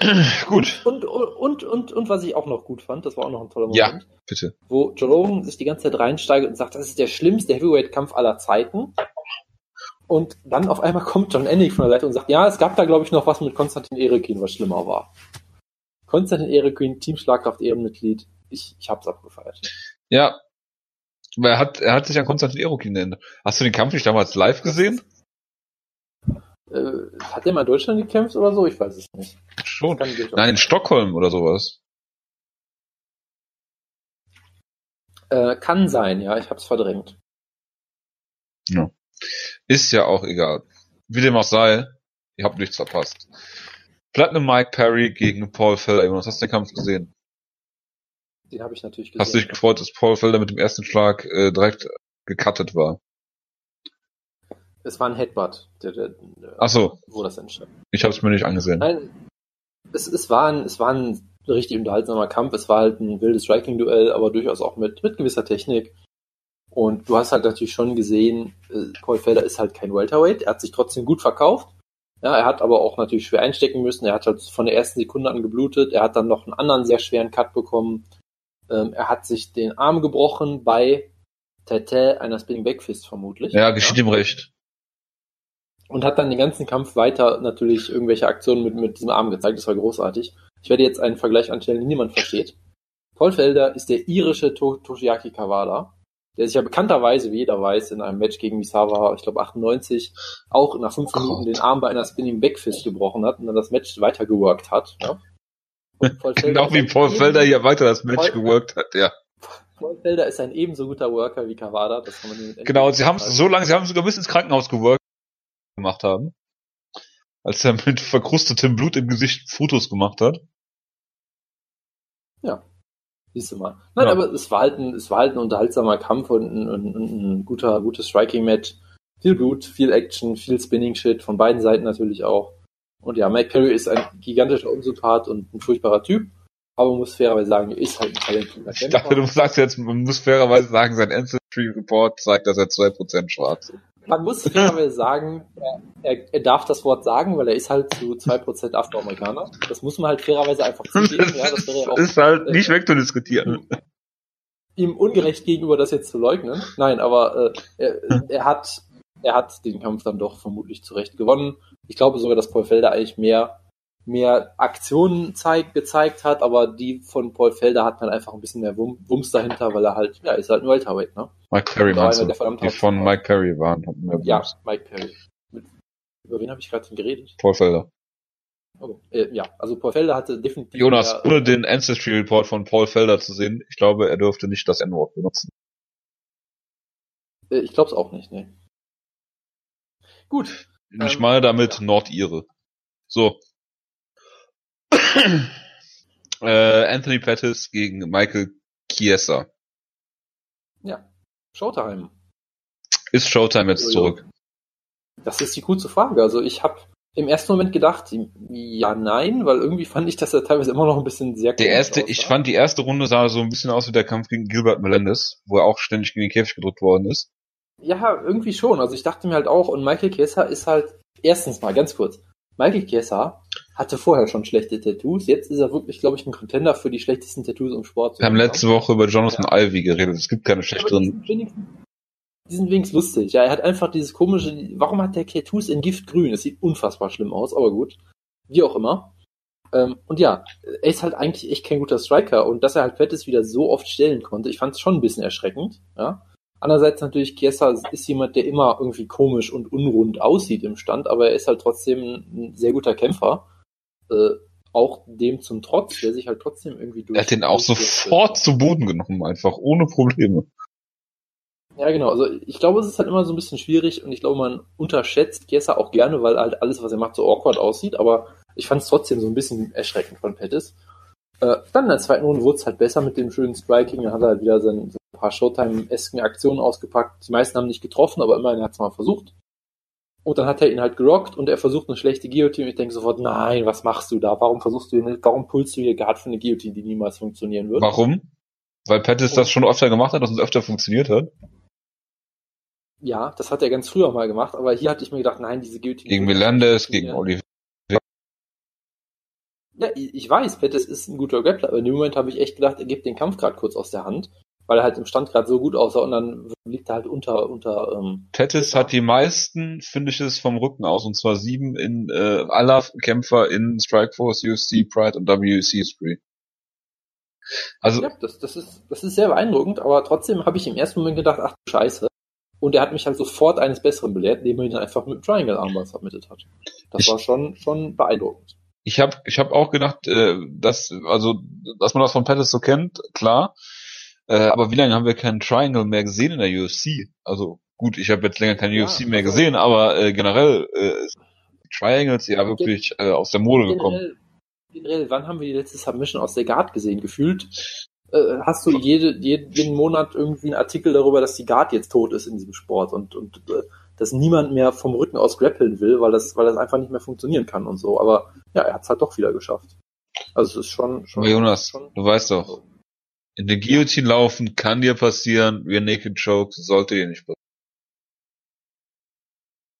gut. Und, und, und, und, was ich auch noch gut fand, das war auch noch ein toller Moment. Ja, bitte. Wo Joe Rogan sich die ganze Zeit reinsteigt und sagt, das ist der schlimmste Heavyweight-Kampf aller Zeiten. Und dann auf einmal kommt John Ennig von der Seite und sagt, ja, es gab da, glaube ich, noch was mit Konstantin Erekin, was schlimmer war. Konstantin Erekin, Team Schlagkraft Ehrenmitglied. Ich, ich hab's abgefeiert. Ja. Aber er hat, er hat sich an Konstantin Erekin genannt. Hast du den Kampf nicht damals live gesehen? Äh, hat der mal in Deutschland gekämpft oder so? Ich weiß es nicht. Schon. Nein, in Stockholm oder sowas. Äh, kann sein, ja. Ich hab's verdrängt. Ja. Ist ja auch egal. Wie dem auch sei, ihr habt nichts verpasst. Platinum Mike Perry gegen Paul Felder. Hast du den Kampf gesehen? Den habe ich natürlich gesehen. Hast du dich gefreut, dass Paul Felder mit dem ersten Schlag äh, direkt gecuttet war? Es war ein Headbutt, der, der, Ach so. wo das entstand. Ich habe es mir nicht angesehen. Nein, es, es, war ein, es war ein richtig unterhaltsamer Kampf. Es war halt ein wildes Striking-Duell, aber durchaus auch mit, mit gewisser Technik. Und du hast halt natürlich schon gesehen, äh, Paul Felder ist halt kein Welterweight. Er hat sich trotzdem gut verkauft. Ja, er hat aber auch natürlich schwer einstecken müssen. Er hat halt von der ersten Sekunde an geblutet. Er hat dann noch einen anderen sehr schweren Cut bekommen. Ähm, er hat sich den Arm gebrochen bei Tete einer Spinning Backfist vermutlich. Ja, geschieht ja. ihm recht und hat dann den ganzen Kampf weiter natürlich irgendwelche Aktionen mit, mit diesem Arm gezeigt. Das war großartig. Ich werde jetzt einen Vergleich anstellen, den niemand versteht. Paul Felder ist der irische to Toshiaki Kawada, der sich ja bekannterweise, wie jeder weiß, in einem Match gegen Misawa, ich glaube 98, auch nach fünf Minuten den Arm bei einer Spinning Backfist gebrochen hat und dann das Match weiter geworkt hat. Ja? genau wie Paul Felder hier weiter das Match Paul, geworkt hat, ja. Paul Felder ist ein ebenso guter Worker wie Kawada. Das kann man genau, sie haben es so lange, sie haben sogar bis ins Krankenhaus geworkt gemacht haben. Als er mit verkrustetem Blut im Gesicht Fotos gemacht hat. Ja. Siehst du mal. Nein, ja. aber es war halt ein, es war halt ein unterhaltsamer Kampf und ein, ein, ein guter, gutes Striking-Match. Viel Blut, viel Action, viel Spinning-Shit, von beiden Seiten natürlich auch. Und ja, Mike Perry ist ein gigantischer Unsympath und ein furchtbarer Typ. Aber man muss fairerweise sagen, er ist halt ein talentierter Ich dachte, du sagst jetzt, man muss fairerweise sagen, sein Ancestry Report zeigt, dass er 2% schwarz ist man muss fairerweise sagen, er, er, darf das Wort sagen, weil er ist halt zu 2% Afroamerikaner. Das muss man halt fairerweise einfach zugeben. Ja, das wäre ja auch, ist halt nicht äh, wegzudiskutieren. Ihm ungerecht gegenüber das jetzt zu leugnen. Nein, aber äh, er, er, hat, er hat den Kampf dann doch vermutlich zurecht gewonnen. Ich glaube sogar, dass Paul Felder eigentlich mehr mehr Aktionen zeigt, gezeigt hat, aber die von Paul Felder hat man einfach ein bisschen mehr Wumms dahinter, weil er halt, ja, ist halt ein Welterweight, ne? Mike Perry, meinst du, die von Mike Perry waren. Ja, Mike Perry. Mit, über wen habe ich gerade geredet? Paul Felder. Oh, äh, ja, also Paul Felder hatte definitiv. Jonas, mehr, ohne den Ancestry Report von Paul Felder zu sehen, ich glaube, er dürfte nicht das N-Wort benutzen. Äh, ich glaube es auch nicht, ne. Gut. Ich ähm, meine damit ja. Nordire. So, äh, Anthony Pettis gegen Michael Chiesa. Ja, Showtime. Ist Showtime jetzt zurück? Das ist die coolste Frage. Also ich habe im ersten Moment gedacht, ja, nein, weil irgendwie fand ich, dass er teilweise immer noch ein bisschen sehr Der erste, aussah. ich fand die erste Runde sah so ein bisschen aus wie der Kampf gegen Gilbert Melendez, wo er auch ständig gegen den Käfig gedrückt worden ist. Ja, irgendwie schon. Also ich dachte mir halt auch, und Michael Chiesa ist halt, erstens mal, ganz kurz, Michael Chiesa hatte vorher schon schlechte Tattoos. Jetzt ist er wirklich, glaube ich, ein Contender für die schlechtesten Tattoos im Sport. Wir haben letzte Woche über Jonathan ja. Ivy geredet. Es gibt keine schlechteren. Die sind wenigstens lustig. Ja, er hat einfach dieses komische. Warum hat der Tattoos in Giftgrün? Das sieht unfassbar schlimm aus, aber gut. Wie auch immer. Ähm, und ja, er ist halt eigentlich echt kein guter Striker und dass er halt Pettis wieder so oft stellen konnte, ich fand es schon ein bisschen erschreckend. Ja. Andererseits natürlich, Chiesa ist jemand, der immer irgendwie komisch und unrund aussieht im Stand, aber er ist halt trotzdem ein sehr guter Kämpfer äh, auch dem zum Trotz, der sich halt trotzdem irgendwie durch. Er hat den auch sofort zu Boden genommen, einfach ohne Probleme. Ja, genau. Also ich glaube, es ist halt immer so ein bisschen schwierig und ich glaube, man unterschätzt Chiesa auch gerne, weil halt alles, was er macht, so awkward aussieht, aber ich fand es trotzdem so ein bisschen erschreckend von Pettis. Äh, dann in der zweiten Runde wurde es halt besser mit dem schönen Striking, dann hat er halt wieder sein, so ein paar Showtime-esken Aktionen ausgepackt. Die meisten haben nicht getroffen, aber immerhin hat es mal versucht. Und dann hat er ihn halt gerockt und er versucht eine schlechte Guillotine. Und ich denke sofort, nein, was machst du da? Warum versuchst du nicht, warum pulst du hier Guard für eine Guillotine, die niemals funktionieren wird? Warum? Weil Pettis das schon öfter gemacht hat, dass es öfter funktioniert hat? Ja, das hat er ganz früher mal gemacht, aber hier hatte ich mir gedacht, nein, diese Guillotine. Gegen Melendez, gegen Oliver. Ja, ich weiß, Pettis ist ein guter Grappler, aber in dem Moment habe ich echt gedacht, er gibt den Kampf gerade kurz aus der Hand weil er halt im Stand gerade so gut aussah und dann liegt er halt unter unter. Ähm, Pettis hat die meisten Finishes vom Rücken aus und zwar sieben in äh, aller Kämpfer in Strikeforce, UFC, Pride und WEC Spree. Also ja, das, das ist das ist sehr beeindruckend, aber trotzdem habe ich im ersten Moment gedacht, ach du Scheiße. Und er hat mich halt sofort eines Besseren belehrt, indem er ihn einfach mit Triangle Armbar submitted hat. Das ich, war schon schon beeindruckend. Ich habe ich hab auch gedacht, äh, dass also dass man das von Pettis so kennt, klar. Äh, aber wie lange haben wir keinen Triangle mehr gesehen in der UFC? Also gut, ich habe jetzt länger keinen ja, UFC mehr also gesehen, aber äh, generell äh, Triangles ja wirklich äh, aus der Mode gekommen. Generell, wann haben wir die letzte Submission aus der Guard gesehen? Gefühlt äh, hast du jede, jeden Monat irgendwie einen Artikel darüber, dass die Guard jetzt tot ist in diesem Sport und, und äh, dass niemand mehr vom Rücken aus grappeln will, weil das, weil das einfach nicht mehr funktionieren kann und so. Aber ja, er hat es halt doch wieder geschafft. Also es ist schon. schon aber Jonas, schon, du weißt doch, in der Guillotine laufen kann dir passieren, Rear Naked Choke sollte dir nicht passieren.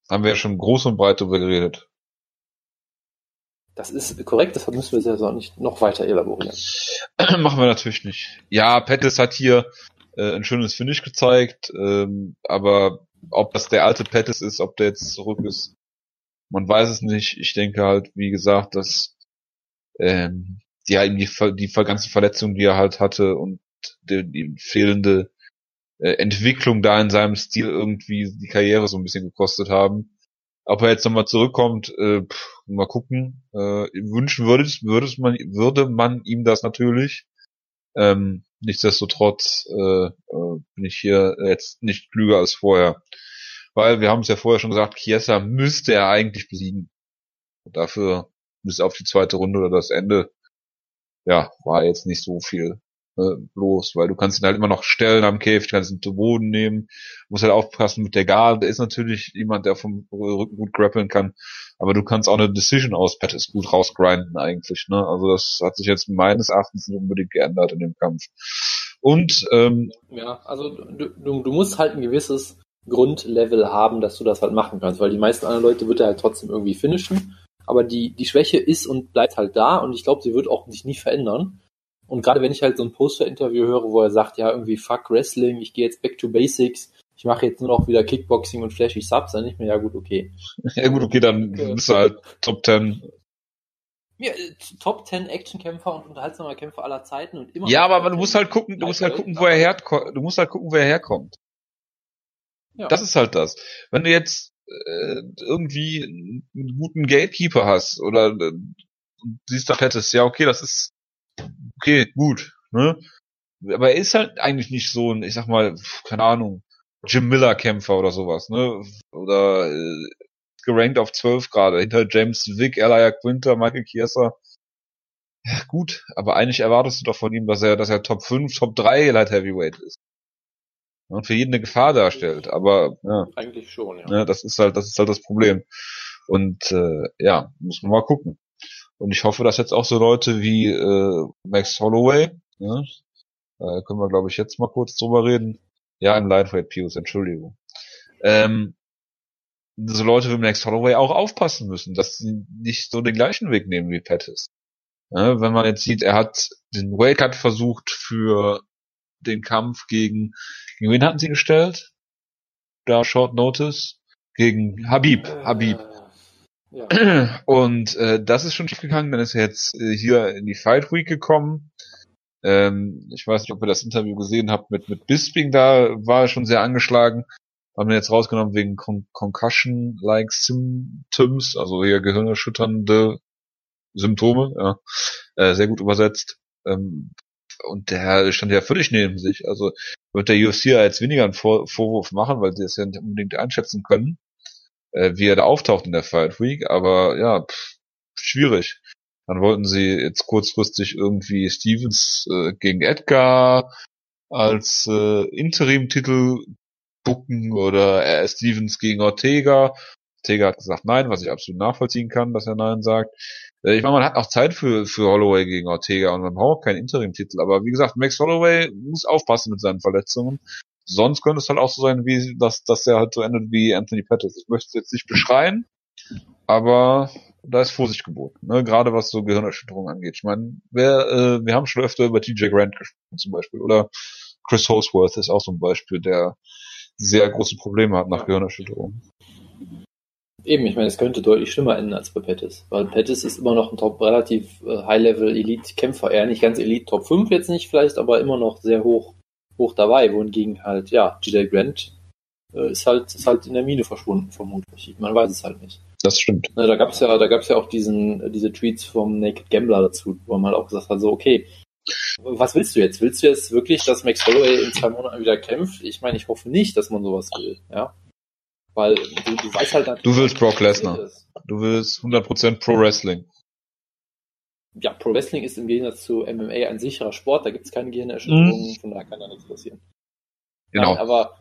Haben wir ja schon groß und breit darüber geredet. Das ist korrekt, deshalb müssen wir es ja auch nicht noch weiter elaborieren. Machen wir natürlich nicht. Ja, Pettis hat hier äh, ein schönes Finish gezeigt, ähm, aber ob das der alte Pettis ist, ob der jetzt zurück ist, man weiß es nicht. Ich denke halt, wie gesagt, dass ähm, die halt die, die ganzen Verletzungen, die er halt hatte und die, die fehlende äh, Entwicklung da in seinem Stil irgendwie die Karriere so ein bisschen gekostet haben. Ob er jetzt nochmal zurückkommt, äh, pff, mal gucken. Äh, wünschen würde, würde man, würde man ihm das natürlich. Ähm, nichtsdestotrotz äh, äh, bin ich hier jetzt nicht klüger als vorher. Weil wir haben es ja vorher schon gesagt, Chiesa müsste er eigentlich besiegen. Und dafür müsste auf die zweite Runde oder das Ende ja, war jetzt nicht so viel äh, bloß, weil du kannst ihn halt immer noch stellen am Käfig, kannst ihn zu Boden nehmen, musst halt aufpassen mit der Garde, ist natürlich jemand, der vom Rücken gut grappeln kann, aber du kannst auch eine Decision aus Pettis gut rausgrinden eigentlich, ne, also das hat sich jetzt meines Erachtens nicht unbedingt geändert in dem Kampf. Und, ähm, Ja, also du, du, du musst halt ein gewisses Grundlevel haben, dass du das halt machen kannst, weil die meisten anderen Leute wird er halt trotzdem irgendwie finishen aber die, die Schwäche ist und bleibt halt da und ich glaube, sie wird auch sich nie verändern. Und gerade wenn ich halt so ein Poster-Interview höre, wo er sagt, ja, irgendwie fuck Wrestling, ich gehe jetzt back to basics, ich mache jetzt nur noch wieder Kickboxing und flashy Subs, dann nicht mehr, ja gut, okay. Ja gut, okay, dann bist du halt Top 10. Ja, äh, Top 10 Actionkämpfer und unterhaltsamer Kämpfer aller Zeiten und immer. Ja, aber, aber du musst halt gucken, du musst halt gucken, wo er herkommt. Du musst halt gucken, wo er herkommt. Ja. Das ist halt das. Wenn du jetzt äh, irgendwie einen guten Gatekeeper hast oder äh, siehst doch hättest, ja okay, das ist okay, gut, ne? Aber er ist halt eigentlich nicht so ein, ich sag mal, keine Ahnung, Jim Miller Kämpfer oder sowas, ne? Oder äh, gerankt auf 12 gerade, hinter James Vick, Elia Quinter, Michael Chiesa. Ja, gut, aber eigentlich erwartest du doch von ihm, dass er, dass er Top 5, Top 3 Light Heavyweight ist und für jeden eine Gefahr darstellt. Aber ja, eigentlich schon, ja. ja. Das ist halt, das ist halt das Problem. Und äh, ja, muss man mal gucken. Und ich hoffe, dass jetzt auch so Leute wie äh, Max Holloway, ja, äh, können wir glaube ich jetzt mal kurz drüber reden. Ja, im Lightweight Pius, Entschuldigung. Ähm, so Leute wie Max Holloway auch aufpassen müssen, dass sie nicht so den gleichen Weg nehmen wie Pettis. Ja, wenn man jetzt sieht, er hat den Wake-Up versucht für den Kampf gegen, gegen wen hatten sie gestellt? Da Short Notice? Gegen Habib. Äh, Habib. Ja. Und äh, das ist schon schief gegangen. Dann ist er jetzt äh, hier in die Fight Week gekommen. Ähm, ich weiß nicht, ob ihr das Interview gesehen habt mit mit Bisping. Da war er schon sehr angeschlagen. Haben wir jetzt rausgenommen wegen Con Concussion-like Symptoms, also hier gehirnerschütternde Symptome. Ja. Äh, sehr gut übersetzt. Ähm, und der stand ja völlig neben sich. Also wird der UFC jetzt weniger einen Vor Vorwurf machen, weil sie es ja nicht unbedingt einschätzen können, äh, wie er da auftaucht in der Fight Week. Aber ja, pff, schwierig. Dann wollten sie jetzt kurzfristig irgendwie Stevens äh, gegen Edgar als äh, Interim-Titel bucken oder äh, Stevens gegen Ortega. Ortega hat gesagt nein, was ich absolut nachvollziehen kann, dass er nein sagt. Äh, ich meine, man hat auch Zeit für, für Holloway gegen Ortega und man braucht keinen Interim-Titel. Aber wie gesagt, Max Holloway muss aufpassen mit seinen Verletzungen. Sonst könnte es halt auch so sein, wie dass, dass er halt so endet wie Anthony Pettis. Ich möchte es jetzt nicht beschreien, aber da ist Vorsicht geboten, ne? gerade was so Gehirnerschütterung angeht. Ich meine, wer, äh, wir haben schon öfter über TJ Grant gesprochen zum Beispiel oder Chris Holsworth ist auch so ein Beispiel, der sehr große Probleme hat nach Gehirnerschütterung. Eben, ich meine, es könnte deutlich schlimmer enden als bei Pettis, weil Pettis ist immer noch ein top relativ äh, High-Level-Elite-Kämpfer, eher nicht ganz Elite, Top 5 jetzt nicht vielleicht, aber immer noch sehr hoch, hoch dabei, wohingegen halt, ja, GJ Grant äh, ist halt, ist halt in der Mine verschwunden, vermutlich. Man weiß es halt nicht. Das stimmt. Ne, da gab es ja, da gab es ja auch diesen, diese Tweets vom Naked Gambler dazu, wo man halt auch gesagt hat, so, okay, was willst du jetzt? Willst du jetzt wirklich, dass Max Holloway in zwei Monaten wieder kämpft? Ich meine, ich hoffe nicht, dass man sowas will, ja. Weil du, du weißt halt Du willst Brock Lesnar. Du willst 100% Pro Wrestling. Ja, Pro Wrestling ist im Gegensatz zu MMA ein sicherer Sport, da gibt es keine Gehirnerschütterungen, mhm. von daher kann da nichts passieren. Genau. Nein, aber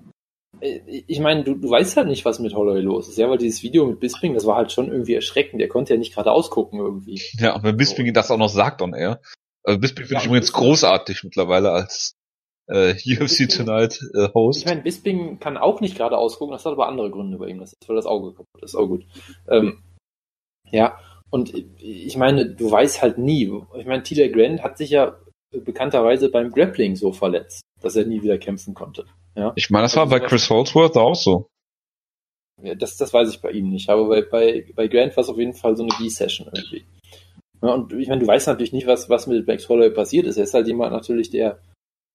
äh, ich meine, du, du weißt halt nicht, was mit Holloway los ist. Ja, weil dieses Video mit Bisping, das war halt schon irgendwie erschreckend. Der konnte ja nicht gerade ausgucken irgendwie. Ja, aber wenn Bisping so. das auch noch sagt on air. Also Bisping finde ja, ich übrigens großartig mittlerweile als äh, UFC Tonight äh, Host. Ich meine, Bisping kann auch nicht gerade ausgucken, das hat aber andere Gründe bei ihm. Das ist, weil das Auge kaputt ist. Auch gut. Ähm, ja, und ich meine, du weißt halt nie. Ich meine, TJ Grant hat sich ja bekannterweise beim Grappling so verletzt, dass er nie wieder kämpfen konnte. Ja? Ich meine, das war bei Chris Holdsworth auch so. Ja, das, das weiß ich bei ihm nicht, aber bei, bei, bei Grant war es auf jeden Fall so eine B-Session irgendwie. Ja, und ich meine, du weißt natürlich nicht, was, was mit Max Holloway passiert ist. Er ist halt jemand natürlich, der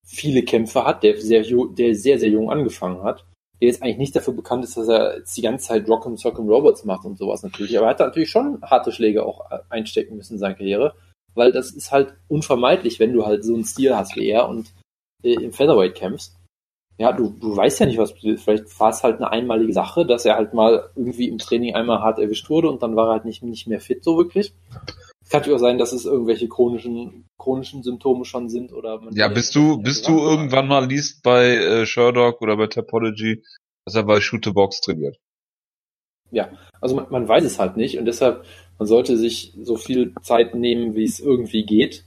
viele Kämpfe hat, der sehr, der sehr, sehr jung angefangen hat, der jetzt eigentlich nicht dafür bekannt ist, dass er jetzt die ganze Zeit Rock and Sock Robots macht und sowas natürlich. Aber er hat natürlich schon harte Schläge auch einstecken müssen in seiner Karriere, weil das ist halt unvermeidlich, wenn du halt so einen Stil hast wie er und äh, im Featherweight kämpfst ja, du, du weißt ja nicht, was. Vielleicht war es halt eine einmalige Sache, dass er halt mal irgendwie im Training einmal hart erwischt wurde und dann war er halt nicht, nicht mehr fit so wirklich. Es kann natürlich auch sein, dass es irgendwelche chronischen, chronischen Symptome schon sind oder Ja, bist du, bist du irgendwann mal liest bei äh, Sherlock oder bei Topology, dass er bei Shoot the Box trainiert? Ja, also man, man weiß es halt nicht und deshalb, man sollte sich so viel Zeit nehmen, wie es irgendwie geht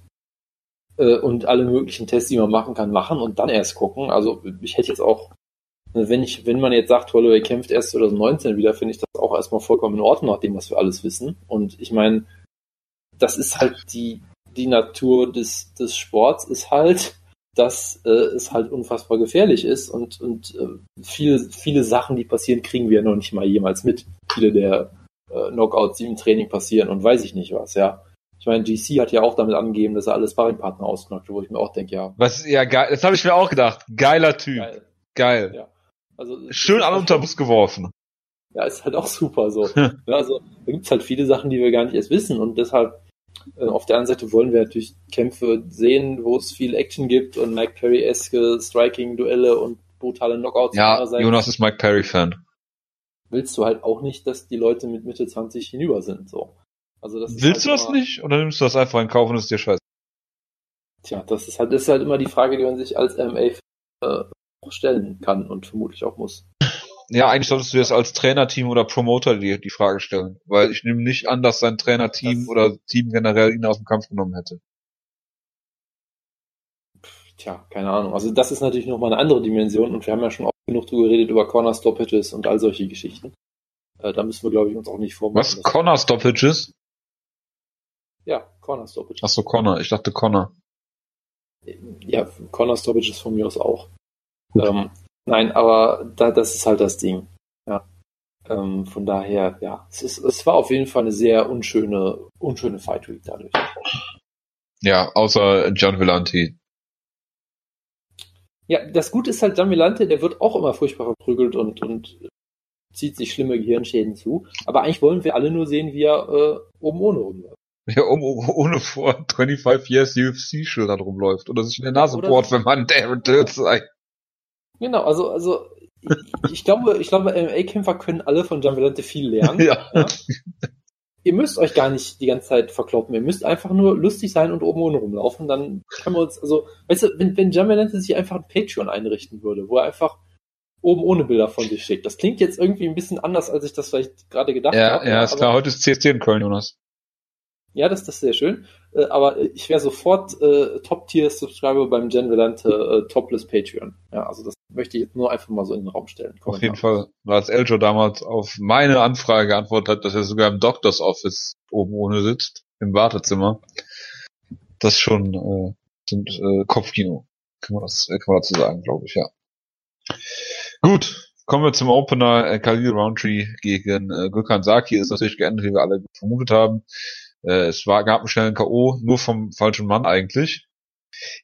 äh, und alle möglichen Tests, die man machen kann, machen und dann erst gucken. Also ich hätte jetzt auch, wenn ich, wenn man jetzt sagt, Holloway kämpft erst 2019 wieder, finde ich das auch erstmal vollkommen in Ordnung, nach dem, was wir alles wissen. Und ich meine, das ist halt die, die Natur des, des Sports ist halt, dass äh, es halt unfassbar gefährlich ist und, und äh, viele, viele Sachen, die passieren, kriegen wir noch nicht mal jemals mit. Viele der äh, Knockouts, die im Training passieren und weiß ich nicht was, ja. Ich meine, GC hat ja auch damit angegeben, dass er alle Sparringpartner ausknockt, wo ich mir auch denke, ja. Was, ja, geil, das habe ich mir auch gedacht. Geiler Typ. Geil. geil. Ja. Also, Schön alle unter Bus geworfen. Ja, ist halt auch super so. ja, also, da gibt's halt viele Sachen, die wir gar nicht erst wissen und deshalb auf der anderen Seite wollen wir natürlich Kämpfe sehen, wo es viel Action gibt und Mike Perry-eske Striking-Duelle und brutale Knockouts. Ja, Jonas ist Mike Perry-Fan. Willst du halt auch nicht, dass die Leute mit Mitte 20 hinüber sind, so. Also das Willst halt du das nicht oder nimmst du das einfach in Kauf und ist dir scheiße? Tja, das ist halt, das ist halt immer die Frage, die man sich als MA äh, stellen kann und vermutlich auch muss. Ja, eigentlich solltest du jetzt als Trainerteam oder Promoter die, die Frage stellen, weil ich nehme nicht an, dass sein Trainerteam das, oder Team generell ihn aus dem Kampf genommen hätte. Tja, keine Ahnung. Also das ist natürlich nochmal eine andere Dimension und wir haben ja schon oft genug drüber geredet über Corner Stoppages und all solche Geschichten. Äh, da müssen wir, glaube ich, uns auch nicht vormachen. Was? Corner Stoppages? Ja, Corner Stoppage. Achso, Corner. Ich dachte Corner. Ja, Corner Stoppage ist von mir aus auch. Ähm, nein, aber da, das ist halt das Ding. Ja. Ähm, von daher, ja, es, ist, es war auf jeden Fall eine sehr unschöne, unschöne Fight Week dadurch. Ja, außer John Villanti. Ja, das Gute ist halt, John Villante, der wird auch immer furchtbar verprügelt und, und zieht sich schlimme Gehirnschäden zu. Aber eigentlich wollen wir alle nur sehen, wie er äh, oben ohne rumläuft. Ja, um, ohne vor 25 Years UFC-Schildern rumläuft oder sich in der Nase bohrt, wenn man Darren Till sei. Genau, also, also ich, ich glaube, ich glaube, MMA-Kämpfer können alle von John Valente viel lernen. Ja. ja. Ihr müsst euch gar nicht die ganze Zeit verkloppen. Ihr müsst einfach nur lustig sein und oben ohne rumlaufen. Dann können wir uns, also, weißt du, wenn, wenn John Valente sich einfach ein Patreon einrichten würde, wo er einfach oben ohne Bilder von sich schickt. Das klingt jetzt irgendwie ein bisschen anders, als ich das vielleicht gerade gedacht ja, habe. Ja, ist klar. Heute ist CSD in Köln, Jonas. Ja, das, das ist sehr schön. Äh, aber ich wäre sofort äh, Top-Tier-Subscriber beim Gen Velante äh, Topless Patreon. Ja, also das möchte ich jetzt nur einfach mal so in den Raum stellen. Auf jeden Fall. Als Eljo damals auf meine Anfrage geantwortet hat, dass er sogar im Doctors Office oben ohne sitzt, im Wartezimmer. Das schon äh, sind äh, Kopfkino. Kann man, das, kann man dazu sagen, glaube ich, ja. Gut, kommen wir zum Opener. Äh, Khalil Roundtree gegen äh, Gökhan Saki ist natürlich geendet, wie wir alle vermutet haben. Äh, es war, gab einen schnellen K.O., nur vom falschen Mann eigentlich.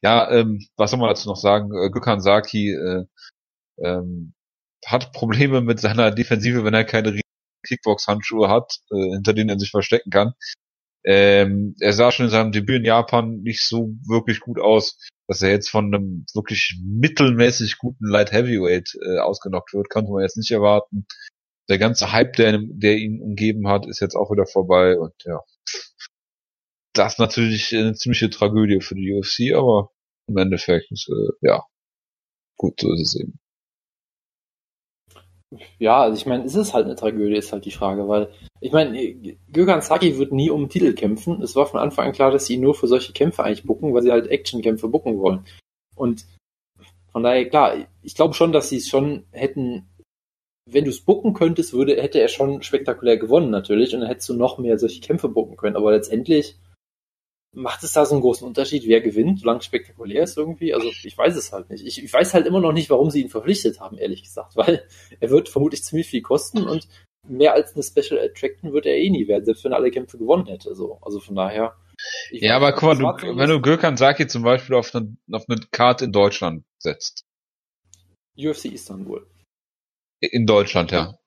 Ja, ähm, was soll man dazu noch sagen? Äh, Gökhan Saki äh, ähm, hat Probleme mit seiner Defensive, wenn er keine Kickbox-Handschuhe hat, äh, hinter denen er sich verstecken kann. Ähm, er sah schon in seinem Debüt in Japan nicht so wirklich gut aus, dass er jetzt von einem wirklich mittelmäßig guten Light Heavyweight äh, ausgenockt wird, konnte man jetzt nicht erwarten. Der ganze Hype, der, der ihn umgeben hat, ist jetzt auch wieder vorbei und ja, das ist natürlich eine ziemliche Tragödie für die UFC, aber im Endeffekt, äh, ja, gut, so ist es eben. Ja, also ich meine, ist halt eine Tragödie, ist halt die Frage, weil ich meine, Gökhan Saki wird nie um Titel kämpfen. Es war von Anfang an klar, dass sie nur für solche Kämpfe eigentlich bucken, weil sie halt Actionkämpfe bucken wollen. Und von daher, klar, ich glaube schon, dass sie es schon hätten, wenn du es bucken könntest, würde, hätte er schon spektakulär gewonnen natürlich und dann hättest du noch mehr solche Kämpfe bucken können. Aber letztendlich macht es da so einen großen Unterschied, wer gewinnt, solange es spektakulär ist irgendwie? Also ich weiß es halt nicht. Ich, ich weiß halt immer noch nicht, warum sie ihn verpflichtet haben, ehrlich gesagt, weil er wird vermutlich ziemlich viel kosten und mehr als eine Special Attraction wird er eh nie werden, selbst wenn er alle Kämpfe gewonnen hätte. So. Also von daher. Ja, aber guck mal, du, wenn du Gökhan Saki zum Beispiel auf eine, auf eine Karte in Deutschland setzt. UFC Istanbul. In Deutschland, ja.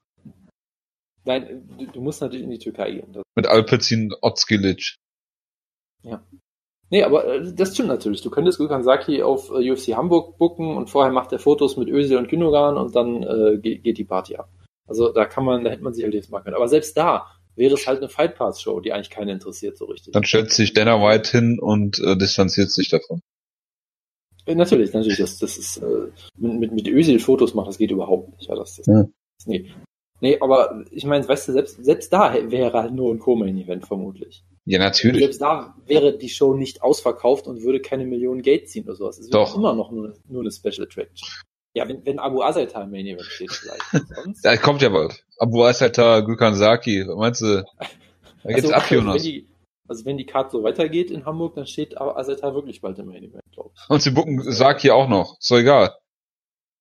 Nein, du, du musst natürlich in die Türkei gehen. Mit Alpecin Ozkilic. Ja. Nee, aber äh, das stimmt natürlich. Du könntest Gülkan Saki auf äh, UFC Hamburg booken und vorher macht er Fotos mit Özil und Gündogan und dann äh, geht, geht die Party ab. Also da kann man, da hätte man sich halt jetzt machen können. Aber selbst da wäre es halt eine Fight Pass Show, die eigentlich keinen interessiert so richtig. Dann stellt sich Dana White hin und äh, distanziert sich davon. Äh, natürlich, natürlich. Das, das ist äh, mit, mit, mit Özil Fotos machen, das geht überhaupt nicht. Ja, das, das, ja. Nee. Nee, aber ich meine, weißt du, selbst, selbst da wäre halt nur ein Co-Main-Event vermutlich. Ja, natürlich. Selbst da wäre die Show nicht ausverkauft und würde keine Millionen Geld ziehen oder sowas. Es wäre immer noch nur, nur eine Special Attraction. Ja, wenn, wenn Abu Azaitar im Main Event steht vielleicht. Sonst? ja, kommt ja bald. Abu Azaitar, Gökhan Saki, meinst du? Da geht's also, ab, Jonas. Wenn die, also wenn die Karte so weitergeht in Hamburg, dann steht Abu wirklich bald im Main Event, glaube ich. Und sie bucken Saki auch noch. Ist doch egal.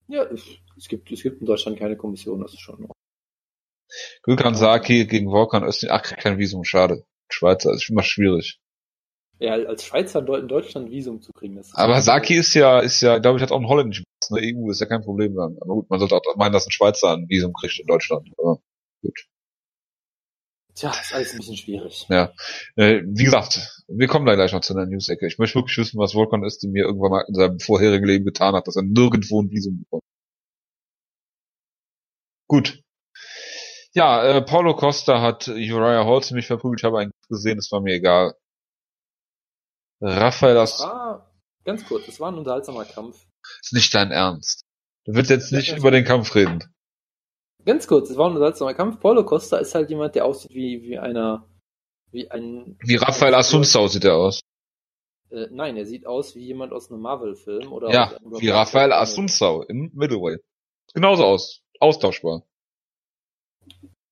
Ja, es gibt, es gibt in Deutschland keine Kommission, das ist schon. Gökhan Saki gegen Volkan Östin. Ach, kein Visum, schade. Schweizer ist immer schwierig. Ja, als Schweizer in Deutschland Visum zu kriegen. Das aber Saki ist ja, ist ja, glaube ich, hat auch einen holländischen Pass. In der EU ist ja kein Problem dann. Aber gut, man sollte auch meinen, dass ein Schweizer ein Visum kriegt in Deutschland. Aber gut. Tja, ist alles ein bisschen schwierig. Ja. Äh, wie gesagt, wir kommen da gleich noch zu einer News-Ecke. Ich möchte wirklich wissen, was Volkan Östin mir irgendwann mal in seinem vorherigen Leben getan hat, dass er nirgendwo ein Visum bekommt. Gut. Ja, äh, Paulo Costa hat Uriah Hall ziemlich verprügelt. Ich habe eigentlich gesehen, es war mir egal. Raphael das war, ganz kurz, es war ein unterhaltsamer Kampf. Ist nicht dein Ernst. Du willst jetzt nicht über den Kampf reden. Ganz kurz, es war ein unterhaltsamer Kampf. Paulo Costa ist halt jemand, der aussieht wie, wie einer, wie ein... Wie Raphael Asunzao sieht er aus. Äh, nein, er sieht aus wie jemand aus einem Marvel-Film oder... Ja, wie Raphael Asunzao im Middleweight. Genauso aus. Austauschbar.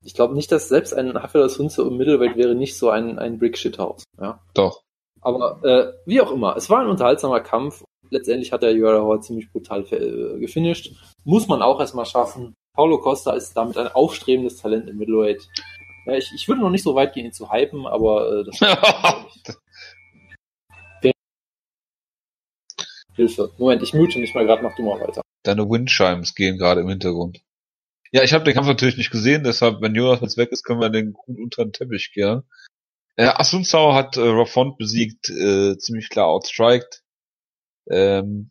Ich glaube nicht, dass selbst ein Raphael Asunzao im Middleweight wäre nicht so ein, ein Brick-Shit-House. Ja? Doch. Aber äh, wie auch immer, es war ein unterhaltsamer Kampf. Letztendlich hat der Hall ziemlich brutal äh, gefinisht. Muss man auch erstmal schaffen. Paulo Costa ist damit ein aufstrebendes Talent im Middleweight. Ja, ich, ich würde noch nicht so weit gehen, ihn zu hypen, aber äh, das Hilfe. Moment, ich mute mich mal gerade, mach du mal weiter. Deine Windchimes gehen gerade im Hintergrund. Ja, ich habe den Kampf natürlich nicht gesehen, deshalb, wenn Jonas jetzt weg ist, können wir den gut unter den Teppich kehren. Äh, Asunzao hat äh, Raffont besiegt, äh, ziemlich klar outstriked. Ähm,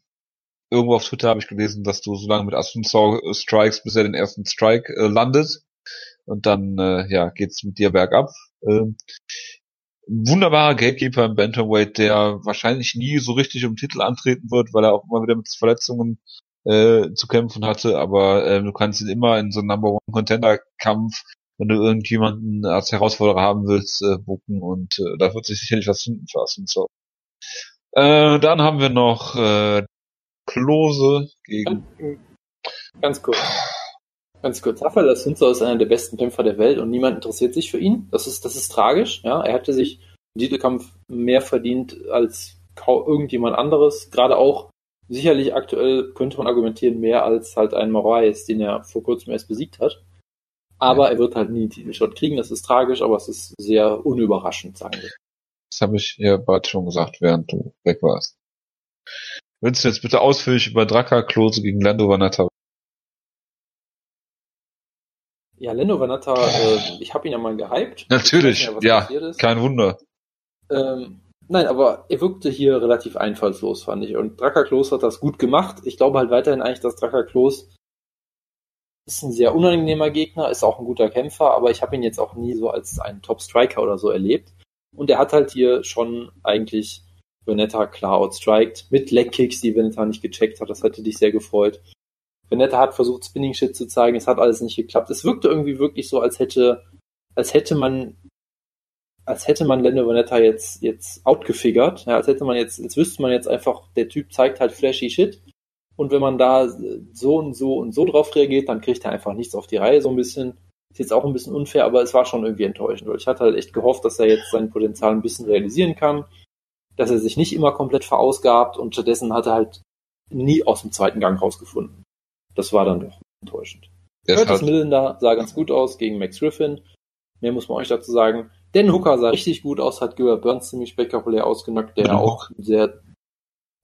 irgendwo auf Twitter habe ich gelesen, dass du so lange mit Asunzao äh, strikes, bis er den ersten Strike äh, landet. Und dann äh, ja geht's mit dir bergab. Ähm, wunderbarer Gatekeeper im Bantamweight, der wahrscheinlich nie so richtig um Titel antreten wird, weil er auch immer wieder mit Verletzungen äh, zu kämpfen hatte, aber äh, du kannst ihn immer in so einem Number One Contender Kampf, wenn du irgendjemanden als Herausforderer haben willst, äh, bucken und äh, da wird sich sicherlich was finden für so. Äh, dann haben wir noch äh, Klose gegen. Ganz kurz. Ganz kurz. Rafael Assunzo ist einer der besten Kämpfer der Welt und niemand interessiert sich für ihn. Das ist, das ist tragisch. Ja, er hätte sich im Titelkampf mehr verdient als irgendjemand anderes. Gerade auch sicherlich aktuell könnte man argumentieren mehr als halt ein Moraes, den er vor kurzem erst besiegt hat. Aber ja. er wird halt nie einen Titelshot kriegen. Das ist tragisch, aber es ist sehr unüberraschend, sagen wir. Das habe ich ja bald schon gesagt, während du weg warst. Willst du jetzt bitte ausführlich über Draka Klose gegen Lando Vanata Ja, Lendo Vanata, äh, ich habe ihn ja mal gehypt. Natürlich, ja, ja kein Wunder. Ähm, nein, aber er wirkte hier relativ einfallslos, fand ich. Und Draka Klos hat das gut gemacht. Ich glaube halt weiterhin eigentlich, dass Draka Klos ist ein sehr unangenehmer Gegner, ist auch ein guter Kämpfer, aber ich habe ihn jetzt auch nie so als einen Top-Striker oder so erlebt. Und er hat halt hier schon eigentlich Veneta klar outstriked, mit Leg-Kicks, die Veneta nicht gecheckt hat. Das hätte dich sehr gefreut. Venetta hat versucht, Spinning Shit zu zeigen, es hat alles nicht geklappt. Es wirkte irgendwie wirklich so, als hätte, als hätte man, als hätte man Lando Venetta jetzt, jetzt outgefigert, ja, als hätte man jetzt, als wüsste man jetzt einfach, der Typ zeigt halt flashy Shit. Und wenn man da so und so und so drauf reagiert, dann kriegt er einfach nichts auf die Reihe, so ein bisschen. Ist jetzt auch ein bisschen unfair, aber es war schon irgendwie enttäuschend, weil ich hatte halt echt gehofft, dass er jetzt sein Potenzial ein bisschen realisieren kann, dass er sich nicht immer komplett verausgabt und stattdessen hat er halt nie aus dem zweiten Gang rausgefunden das war dann doch enttäuschend. Curtis halt Millender sah ganz gut aus gegen Max Griffin. Mehr muss man euch dazu sagen. Dan Hooker sah richtig gut aus, hat Gilbert Burns ziemlich spektakulär ausgenockt, der ja auch sehr,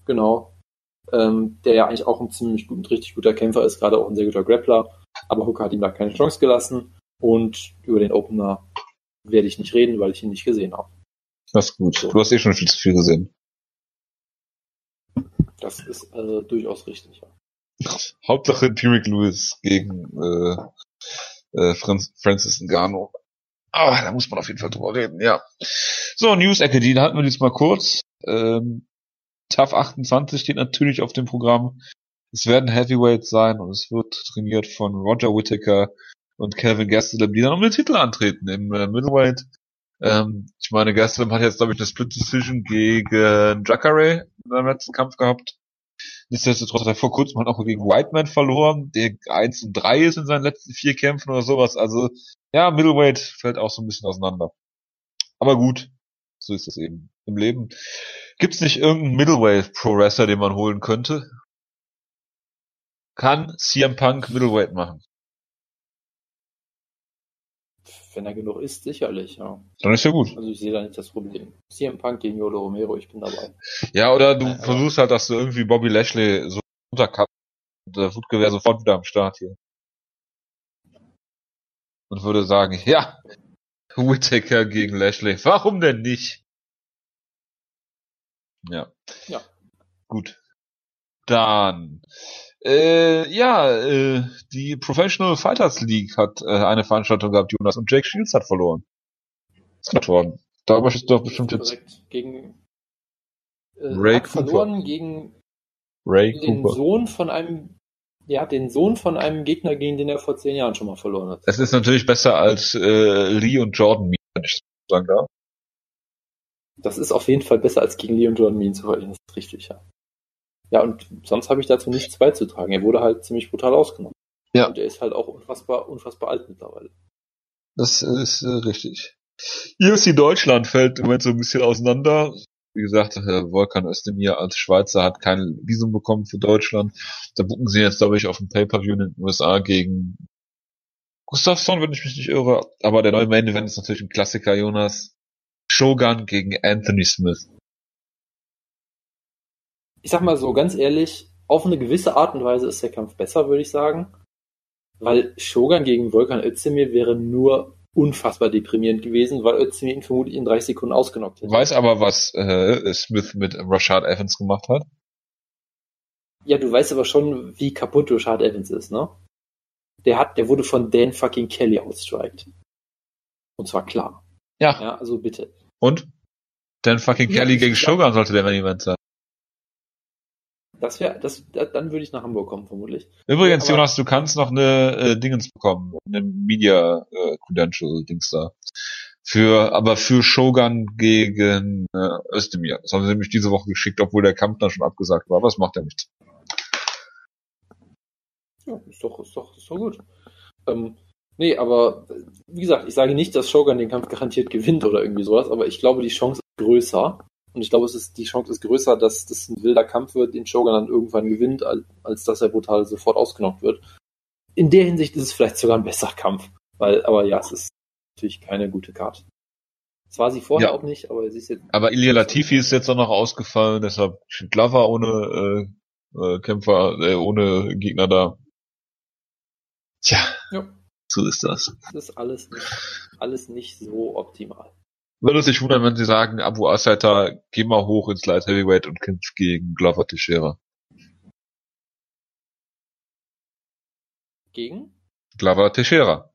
genau, ähm, der ja eigentlich auch ein ziemlich gut, richtig guter Kämpfer ist, gerade auch ein sehr guter Grappler. Aber Hooker hat ihm da keine Chance gelassen. Und über den Opener werde ich nicht reden, weil ich ihn nicht gesehen habe. Das ist gut. So. Du hast eh schon viel zu viel gesehen. Das ist äh, durchaus richtig, ja. Hauptsache Derek Lewis gegen äh, äh, Francis Ngannou. Ah, da muss man auf jeden Fall drüber reden, ja. So, News-Ecke, die hatten wir jetzt mal kurz. Ähm, TAF 28 steht natürlich auf dem Programm. Es werden Heavyweights sein und es wird trainiert von Roger Whittaker und Kevin Gastelum, die dann um den Titel antreten im äh, Middleweight. Ähm, ich meine, Gastelum hat jetzt, glaube ich, eine Split Decision gegen Jacare in seinem letzten Kampf gehabt. Nichtsdestotrotz hat er vor kurzem halt auch gegen Whiteman verloren, der 1 und 3 ist in seinen letzten vier Kämpfen oder sowas. Also, ja, Middleweight fällt auch so ein bisschen auseinander. Aber gut, so ist es eben im Leben. Gibt's nicht irgendeinen Middleweight Pro Wrestler, den man holen könnte? Kann CM Punk Middleweight machen? Wenn er genug ist, sicherlich, ja. Dann ist ja gut. Also ich sehe da nicht das Problem. CM Punk gegen Yolo Romero, ich bin dabei. Ja, oder du ja, versuchst halt, dass du irgendwie Bobby Lashley so unterkappst und der Footgewehr wäre sofort wieder am Start hier. Und würde sagen, ja, Whittaker gegen Lashley, warum denn nicht? Ja. Ja. Gut. Dann äh, ja, äh, die Professional Fighters League hat äh, eine Veranstaltung gehabt, Jonas, und Jake Shields hat verloren. Ist klar worden. Darüber ist doch bestimmt jetzt. Gegen äh, Ray hat Cooper. verloren gegen Ray den Cooper. Sohn von einem ja, den Sohn von einem Gegner, gegen den er vor zehn Jahren schon mal verloren hat. Es ist natürlich besser als äh, Lee und Jordan Mean, wenn ich sagen darf. Das ist auf jeden Fall besser als gegen Lee und Jordan Mean zu verlieren, das ist richtig, ja. Ja, und sonst habe ich dazu nichts beizutragen. Er wurde halt ziemlich brutal ausgenommen. Ja. Und er ist halt auch unfassbar, unfassbar alt mittlerweile. Das ist äh, richtig. UFC Deutschland fällt im Moment so ein bisschen auseinander. Wie gesagt, Herr Volkan Özdemir als Schweizer hat kein Visum bekommen für Deutschland. Da bucken sie jetzt, glaube ich, auf ein Pay-Per-View in den USA gegen Gustafsson, wenn ich mich nicht irre. Aber der neue Main Event ist natürlich ein Klassiker, Jonas. Shogun gegen Anthony Smith ich sag mal so ganz ehrlich, auf eine gewisse Art und Weise ist der Kampf besser, würde ich sagen. Weil Shogun gegen Volkan Özdemir wäre nur unfassbar deprimierend gewesen, weil Özdemir ihn vermutlich in 30 Sekunden ausgenockt hätte. Weiß aber, was äh, Smith mit Rashad Evans gemacht hat? Ja, du weißt aber schon, wie kaputt Rashad Evans ist, ne? Der hat, der wurde von Dan fucking Kelly outstriked. Und zwar klar. Ja. Ja, also bitte. Und? Dan fucking ja, Kelly gegen Shogun sollte der Main Event sein. Das wäre, das, dann würde ich nach Hamburg kommen, vermutlich. Übrigens, Aber, Jonas, du kannst noch eine äh, Dingens bekommen, eine Media äh, Credential Dings da. Für, aber für Shogun gegen äh, Özdemir. Das haben sie nämlich diese Woche geschickt, obwohl der Kampf dann schon abgesagt war. Was macht er nicht? Ja, ist doch, ist doch, ist doch gut. Ähm, nee, aber wie gesagt, ich sage nicht, dass Shogun den Kampf garantiert gewinnt oder irgendwie sowas, aber ich glaube, die Chance ist größer. Und ich glaube, es ist, die Chance ist größer, dass das ein wilder Kampf wird, den Shogun dann irgendwann gewinnt, als, als dass er brutal sofort ausgenockt wird. In der Hinsicht ist es vielleicht sogar ein besserer Kampf. Weil, aber ja, es ist natürlich keine gute Karte. Das war sie vorher ja. auch nicht, aber sie ist jetzt. Aber Ilya Latifi ist jetzt auch noch ausgefallen, deshalb Glover ohne äh, äh, Kämpfer, äh, ohne Gegner da. Tja, ja. so ist das. Das ist alles nicht, alles nicht so optimal. Würde sich wundern, wenn sie sagen, Abu Asaita, geh mal hoch ins Light Heavyweight und kämpf gegen Glover Teixeira. Gegen? Glover Teixeira.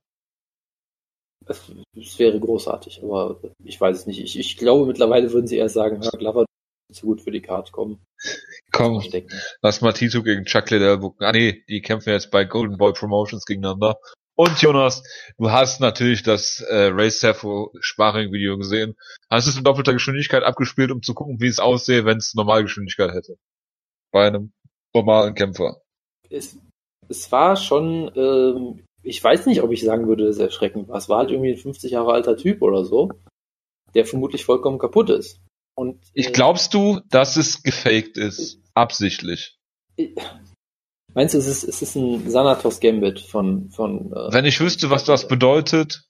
Es, es, wäre großartig, aber ich weiß es nicht. Ich, ich glaube, mittlerweile würden sie eher sagen, Herr Glover so gut für die Karte kommen. Komm, lass mal Tito gegen Chuck Liddell bucken. Ah nee, die kämpfen jetzt bei Golden Boy Promotions gegeneinander. Und Jonas, du hast natürlich das äh, Race Safo Sparring-Video gesehen. Hast es in doppelter Geschwindigkeit abgespielt, um zu gucken, wie es aussehe, wenn es Normalgeschwindigkeit hätte. Bei einem normalen Kämpfer. Es, es war schon ähm, ich weiß nicht, ob ich sagen würde, dass er erschreckend war. Es war halt irgendwie ein 50 Jahre alter Typ oder so, der vermutlich vollkommen kaputt ist. Und, ich äh, glaubst du, dass es gefaked ist? Ich, absichtlich? Ich, meinst du, es ist, es ist ein Sanatos Gambit von, von äh, Wenn ich wüsste, was das bedeutet,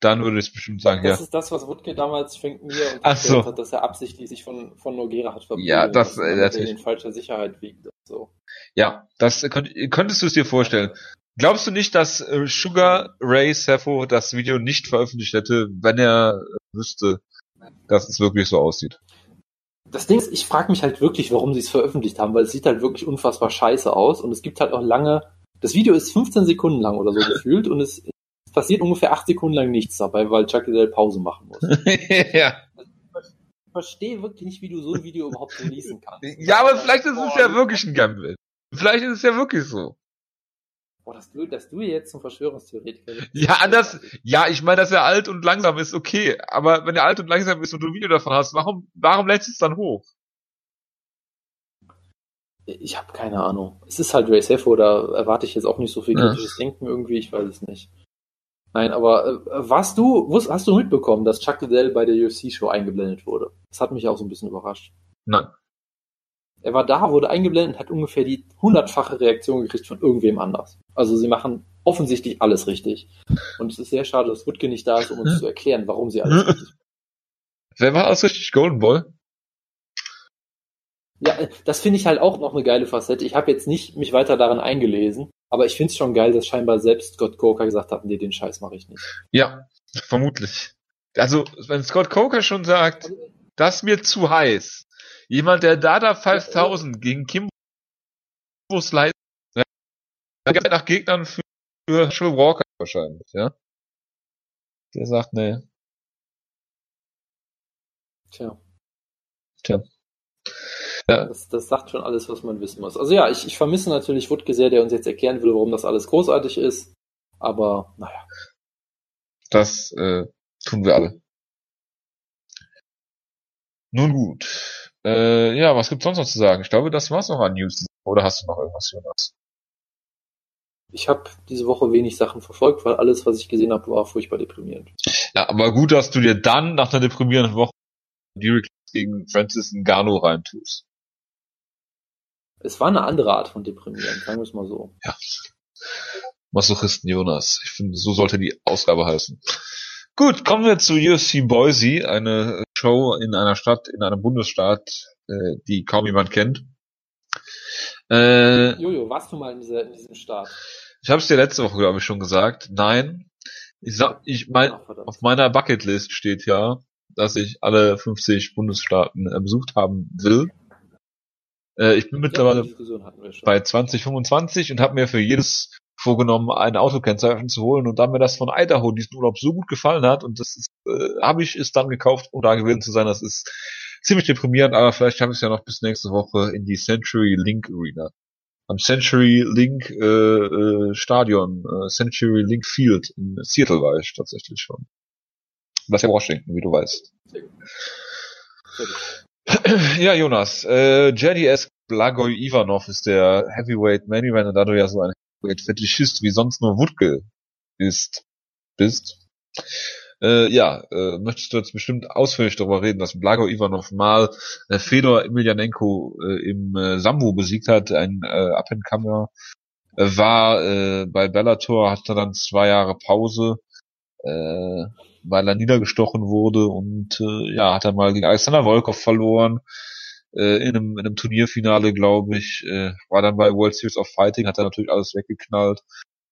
dann würde ich bestimmt sagen, das ja. Das ist das, was Wutke damals Fink mir und so. hat, dass er absichtlich sich von, von Nogera hat verbunden. Ja, das, äh, natürlich. in falscher Sicherheit wiegt. So. Ja, das könnt, könntest du es dir vorstellen. Glaubst du nicht, dass äh, Sugar Ray Sefo das Video nicht veröffentlicht hätte, wenn er wüsste, dass es wirklich so aussieht? Das Ding ist, ich frage mich halt wirklich, warum sie es veröffentlicht haben, weil es sieht halt wirklich unfassbar scheiße aus und es gibt halt auch lange. Das Video ist 15 Sekunden lang oder so gefühlt und es, passiert ungefähr 8 Sekunden lang nichts dabei, weil Chuck Liddell Pause machen muss. ja. Ich verstehe wirklich nicht, wie du so ein Video überhaupt releasen kannst. Ja, aber vielleicht ist es ja wirklich ein Gamble. Vielleicht ist es ja wirklich so. Boah, dass du, dass du jetzt zum Verschwörungstheoretiker bist. Ja, anders. Ja, ich meine, dass er alt und langsam ist, okay. Aber wenn er alt und langsam ist und du ein Video davon hast, warum, warum lädst du es dann hoch? Ich habe keine Ahnung. Es ist halt Ray Sefo, da erwarte ich jetzt auch nicht so viel kritisches ja. Denken irgendwie, ich weiß es nicht. Nein, aber äh, was du, wusst, hast du mitbekommen, dass Chuck Liddell bei der UFC-Show eingeblendet wurde? Das hat mich auch so ein bisschen überrascht. Nein. Er war da, wurde eingeblendet, hat ungefähr die hundertfache Reaktion gekriegt von irgendwem anders. Also sie machen offensichtlich alles richtig. Und es ist sehr schade, dass Wutke nicht da ist, um uns zu erklären, warum sie alles richtig machen. Wer war alles richtig? Golden Boy? Ja, das finde ich halt auch noch eine geile Facette. Ich habe jetzt nicht mich weiter daran eingelesen, aber ich finde es schon geil, dass scheinbar selbst Scott Coker gesagt hat, nee, den Scheiß mache ich nicht. Ja, vermutlich. Also, wenn Scott Coker schon sagt, also, das ist mir zu heiß, Jemand, der Dada 5000 gegen Kimbo Slice, ja, nach Gegnern für, für Herschel Walker wahrscheinlich, ja. Der sagt, nee. Tja. Tja. Ja. Das, das sagt schon alles, was man wissen muss. Also ja, ich, ich vermisse natürlich Wutke sehr, der uns jetzt erklären will, warum das alles großartig ist. Aber naja. Das äh, tun wir alle. Nun gut. Äh, ja, was gibt's sonst noch zu sagen? Ich glaube, das war's noch an News. Oder hast du noch irgendwas, Jonas? Ich habe diese Woche wenig Sachen verfolgt, weil alles, was ich gesehen habe, war furchtbar deprimierend. Ja, aber gut, dass du dir dann nach einer deprimierenden Woche Derek gegen Francis Ngannou reintust. Es war eine andere Art von deprimierend, sagen wir es mal so. Ja. Masochisten Jonas. Ich finde, so sollte die Ausgabe heißen. Gut, kommen wir zu UFC Boise, eine Show in einer Stadt, in einem Bundesstaat, äh, die kaum jemand kennt. Äh, Jojo, warst du mal in, dieser, in diesem Staat? Ich habe es dir letzte Woche, glaube ich, schon gesagt. Nein. Ich sag, ich mein, Ach, auf meiner Bucketlist steht ja, dass ich alle 50 Bundesstaaten äh, besucht haben will. Äh, ich bin mittlerweile bei 2025 und habe mir für jedes vorgenommen, ein Autokennzeichen zu holen und dann mir das von Idaho diesen Urlaub so gut gefallen hat und das ist, äh, habe ich es dann gekauft, um da gewesen zu sein. Das ist ziemlich deprimierend, aber vielleicht haben wir es ja noch bis nächste Woche in die Century Link Arena. Am Century Link äh, äh, Stadion, äh, Century Link Field in Seattle war ich tatsächlich schon. Ist ja Washington, wie du weißt. Ja, Jonas, äh, JDS Blagoj Ivanov ist der Heavyweight Main Event, da du ja so ein Heavyweight Fetischist wie sonst nur Wutke ist, bist. Äh, ja, äh, möchtest du jetzt bestimmt ausführlich darüber reden, dass Blago Ivanov mal äh, Fedor Emelianenko äh, im äh, Sambo besiegt hat, ein äh, Up-and-Comer, äh, war äh, bei Bellator, hatte dann zwei Jahre Pause, äh, weil er niedergestochen wurde und äh, ja, hat dann mal gegen Alexander Volkov verloren, äh, in, einem, in einem Turnierfinale, glaube ich, äh, war dann bei World Series of Fighting, hat er natürlich alles weggeknallt.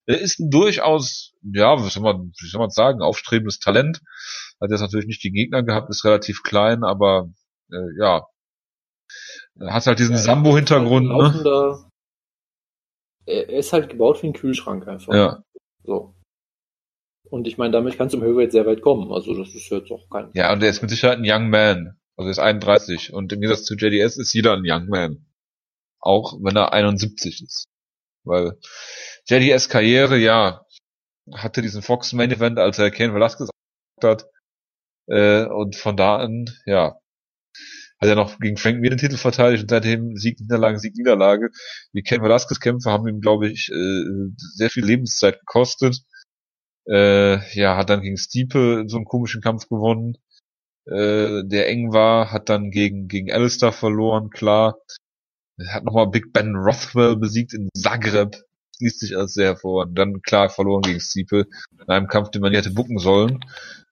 Er ist ein durchaus, ja, was soll man, wie soll man sagen, aufstrebendes Talent. Hat jetzt natürlich nicht die Gegner gehabt, ist relativ klein, aber äh, ja, hat halt diesen ja, Sambo-Hintergrund. Halt ne? Er ist halt gebaut wie ein Kühlschrank einfach. Ja. So. Und ich meine, damit kannst du im Höchwert sehr weit kommen. Also das ist jetzt auch kein. Ja, und er ist mit Sicherheit ein Young Man. Also er ist 31 und im Gegensatz zu JDS ist jeder ein Young Man. Auch wenn er 71 ist. Weil JDS Karriere, ja, hatte diesen Fox Main Event, als er Ken Velasquez hat. Äh, und von da an, ja, hat er noch gegen Frank Mir den Titel verteidigt und seitdem Sieg, Niederlage, Sieg, Niederlage. Die Ken Velasquez Kämpfe haben ihm, glaube ich, äh, sehr viel Lebenszeit gekostet. Äh, ja, hat dann gegen Stiepe so einen komischen Kampf gewonnen äh, der eng war, hat dann gegen, gegen Alistair verloren, klar. Hat nochmal Big Ben Rothwell besiegt in Zagreb. Liest sich alles sehr hervor. Und dann klar verloren gegen Stiepel in einem Kampf, den man nie hätte bucken sollen.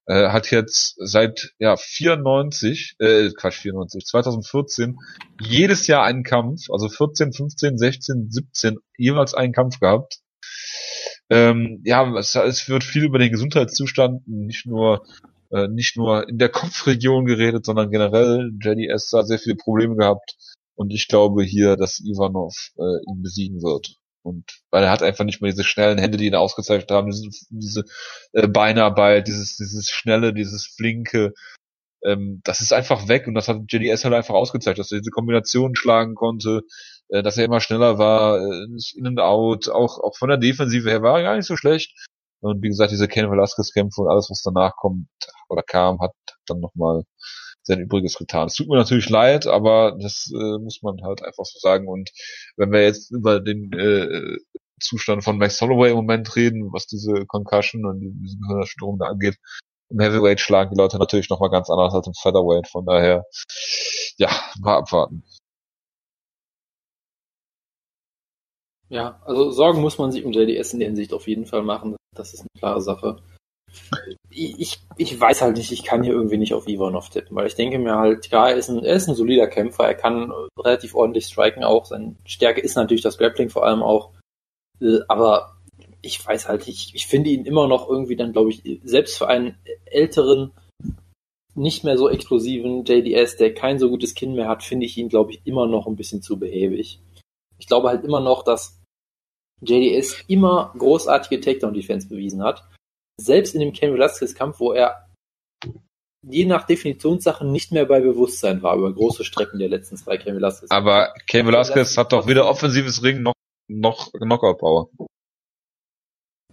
Äh, hat jetzt seit ja 94, äh, Quatsch 94, 2014 jedes Jahr einen Kampf, also 14, 15, 16, 17 jeweils einen Kampf gehabt. Ähm, ja, es, es wird viel über den Gesundheitszustand, nicht nur äh, nicht nur in der Kopfregion geredet, sondern generell. JDS hat sehr viele Probleme gehabt und ich glaube hier, dass Ivanov äh, ihn besiegen wird. Und weil er hat einfach nicht mehr diese schnellen Hände, die ihn ausgezeichnet haben, diese, diese äh, Beinarbeit, dieses, dieses schnelle, dieses flinke, ähm, das ist einfach weg und das hat JDS halt einfach ausgezeichnet, dass er diese Kombinationen schlagen konnte, äh, dass er immer schneller war, äh, in und out, auch, auch von der Defensive her war er gar nicht so schlecht. Und wie gesagt, diese Ken Velasquez-Kämpfe und alles, was danach kommt oder kam, hat dann nochmal sein Übriges getan. Es tut mir natürlich leid, aber das äh, muss man halt einfach so sagen. Und wenn wir jetzt über den äh, Zustand von Max Holloway im Moment reden, was diese Concussion und diese Gehirnerschütterung da angeht, im Heavyweight schlagen die Leute natürlich nochmal ganz anders als im Featherweight. Von daher, ja, mal abwarten. Ja, also Sorgen muss man sich um JDS in der Hinsicht auf jeden Fall machen. Das ist eine klare Sache. Ich, ich weiß halt nicht, ich kann hier irgendwie nicht auf Ivanov tippen, weil ich denke mir halt, ja, er ist ein, er ist ein solider Kämpfer, er kann relativ ordentlich striken auch. Seine Stärke ist natürlich das Grappling vor allem auch. Äh, aber ich weiß halt, ich, ich finde ihn immer noch irgendwie dann, glaube ich, selbst für einen älteren, nicht mehr so explosiven JDS, der kein so gutes Kinn mehr hat, finde ich ihn, glaube ich, immer noch ein bisschen zu behäbig. Ich glaube halt immer noch, dass JDS immer großartige Takedown-Defense bewiesen hat. Selbst in dem Ken Velasquez-Kampf, wo er je nach Definitionssache nicht mehr bei Bewusstsein war über große Strecken der letzten zwei Ken Velasquez. Aber Ken Velasquez hat doch weder offensives Ring noch, noch Knockout-Power.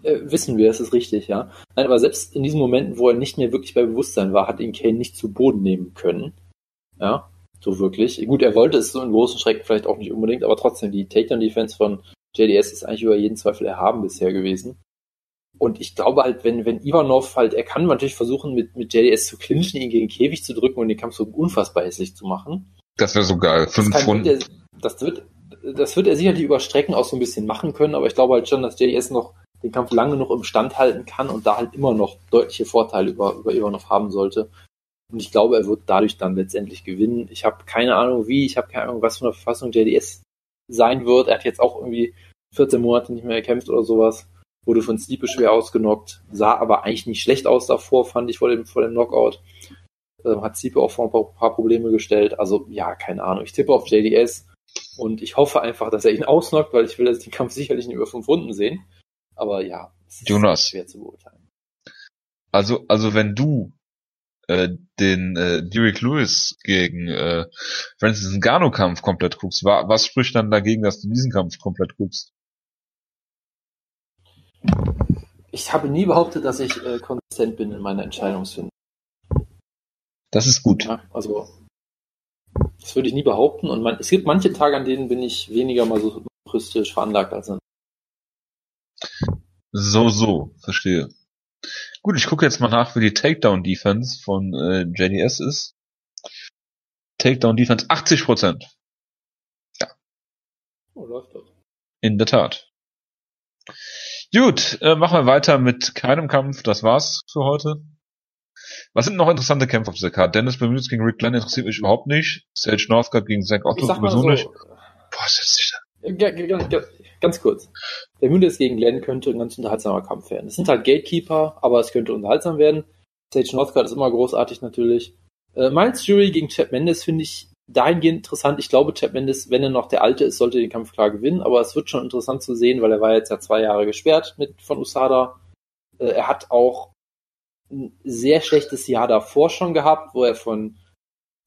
Äh, wissen wir, das ist richtig, ja. Nein, aber selbst in diesen Momenten, wo er nicht mehr wirklich bei Bewusstsein war, hat ihn Kane nicht zu Boden nehmen können. Ja, so wirklich. Gut, er wollte es so in großen Strecken vielleicht auch nicht unbedingt, aber trotzdem, die Takedown-Defense von JDS ist eigentlich über jeden Zweifel erhaben bisher gewesen. Und ich glaube halt, wenn, wenn Ivanov halt, er kann natürlich versuchen, mit, mit JDS zu clinchen, ihn gegen den Käfig zu drücken und den Kampf so unfassbar hässlich zu machen. Das wäre so geil. Fünf das, wird er, das wird, das wird er sicherlich über Strecken auch so ein bisschen machen können, aber ich glaube halt schon, dass JDS noch den Kampf lange noch im Stand halten kann und da halt immer noch deutliche Vorteile über, über Ivanov haben sollte. Und ich glaube, er wird dadurch dann letztendlich gewinnen. Ich habe keine Ahnung wie, ich habe keine Ahnung, was für eine Verfassung JDS sein wird. Er hat jetzt auch irgendwie 14 Monate nicht mehr gekämpft oder sowas. Wurde von Stiepe schwer ausgenockt, sah aber eigentlich nicht schlecht aus davor, fand ich vor dem, vor dem Knockout. Ähm, hat Stiepe auch vor ein paar, paar, Probleme gestellt. Also ja, keine Ahnung. Ich tippe auf JDS und ich hoffe einfach, dass er ihn ausnockt, weil ich will den Kampf sicherlich nicht über fünf Runden sehen. Aber ja, es ist Jonas. schwer zu beurteilen. Also, also wenn du äh, den äh, Derek Lewis gegen äh, Francis Ngannou Kampf komplett guckst, wa was spricht dann dagegen, dass du diesen Kampf komplett guckst? Ich habe nie behauptet, dass ich äh, konsistent bin in meiner Entscheidungsfindung. Das ist gut. Ja, also das würde ich nie behaupten. Und man, es gibt manche Tage, an denen bin ich weniger mal so juristisch veranlagt als an. So, so, verstehe. Gut, ich gucke jetzt mal nach, wie die Takedown-Defense von äh, JDS ist. Takedown-Defense 80% Ja. Oh, läuft doch. In der Tat. Gut, äh, machen wir weiter mit keinem Kampf. Das war's für heute. Was sind noch interessante Kämpfe auf dieser Karte? Dennis Bermudes gegen Rick Glenn interessiert mich überhaupt nicht. Sage Northcutt gegen Zach Otto sowieso so, nicht. Boah, setz dich da. Ganz kurz. Bermudes gegen Glenn könnte ein ganz unterhaltsamer Kampf werden. Es sind halt Gatekeeper, aber es könnte unterhaltsam werden. Sage Northcutt ist immer großartig natürlich. Äh, Miles Jury gegen Chad Mendes finde ich dahingehend interessant. Ich glaube, Chad Mendes, wenn er noch der Alte ist, sollte den Kampf klar gewinnen, aber es wird schon interessant zu sehen, weil er war jetzt ja zwei Jahre gesperrt mit, von USADA. Äh, er hat auch ein sehr schlechtes Jahr davor schon gehabt, wo er von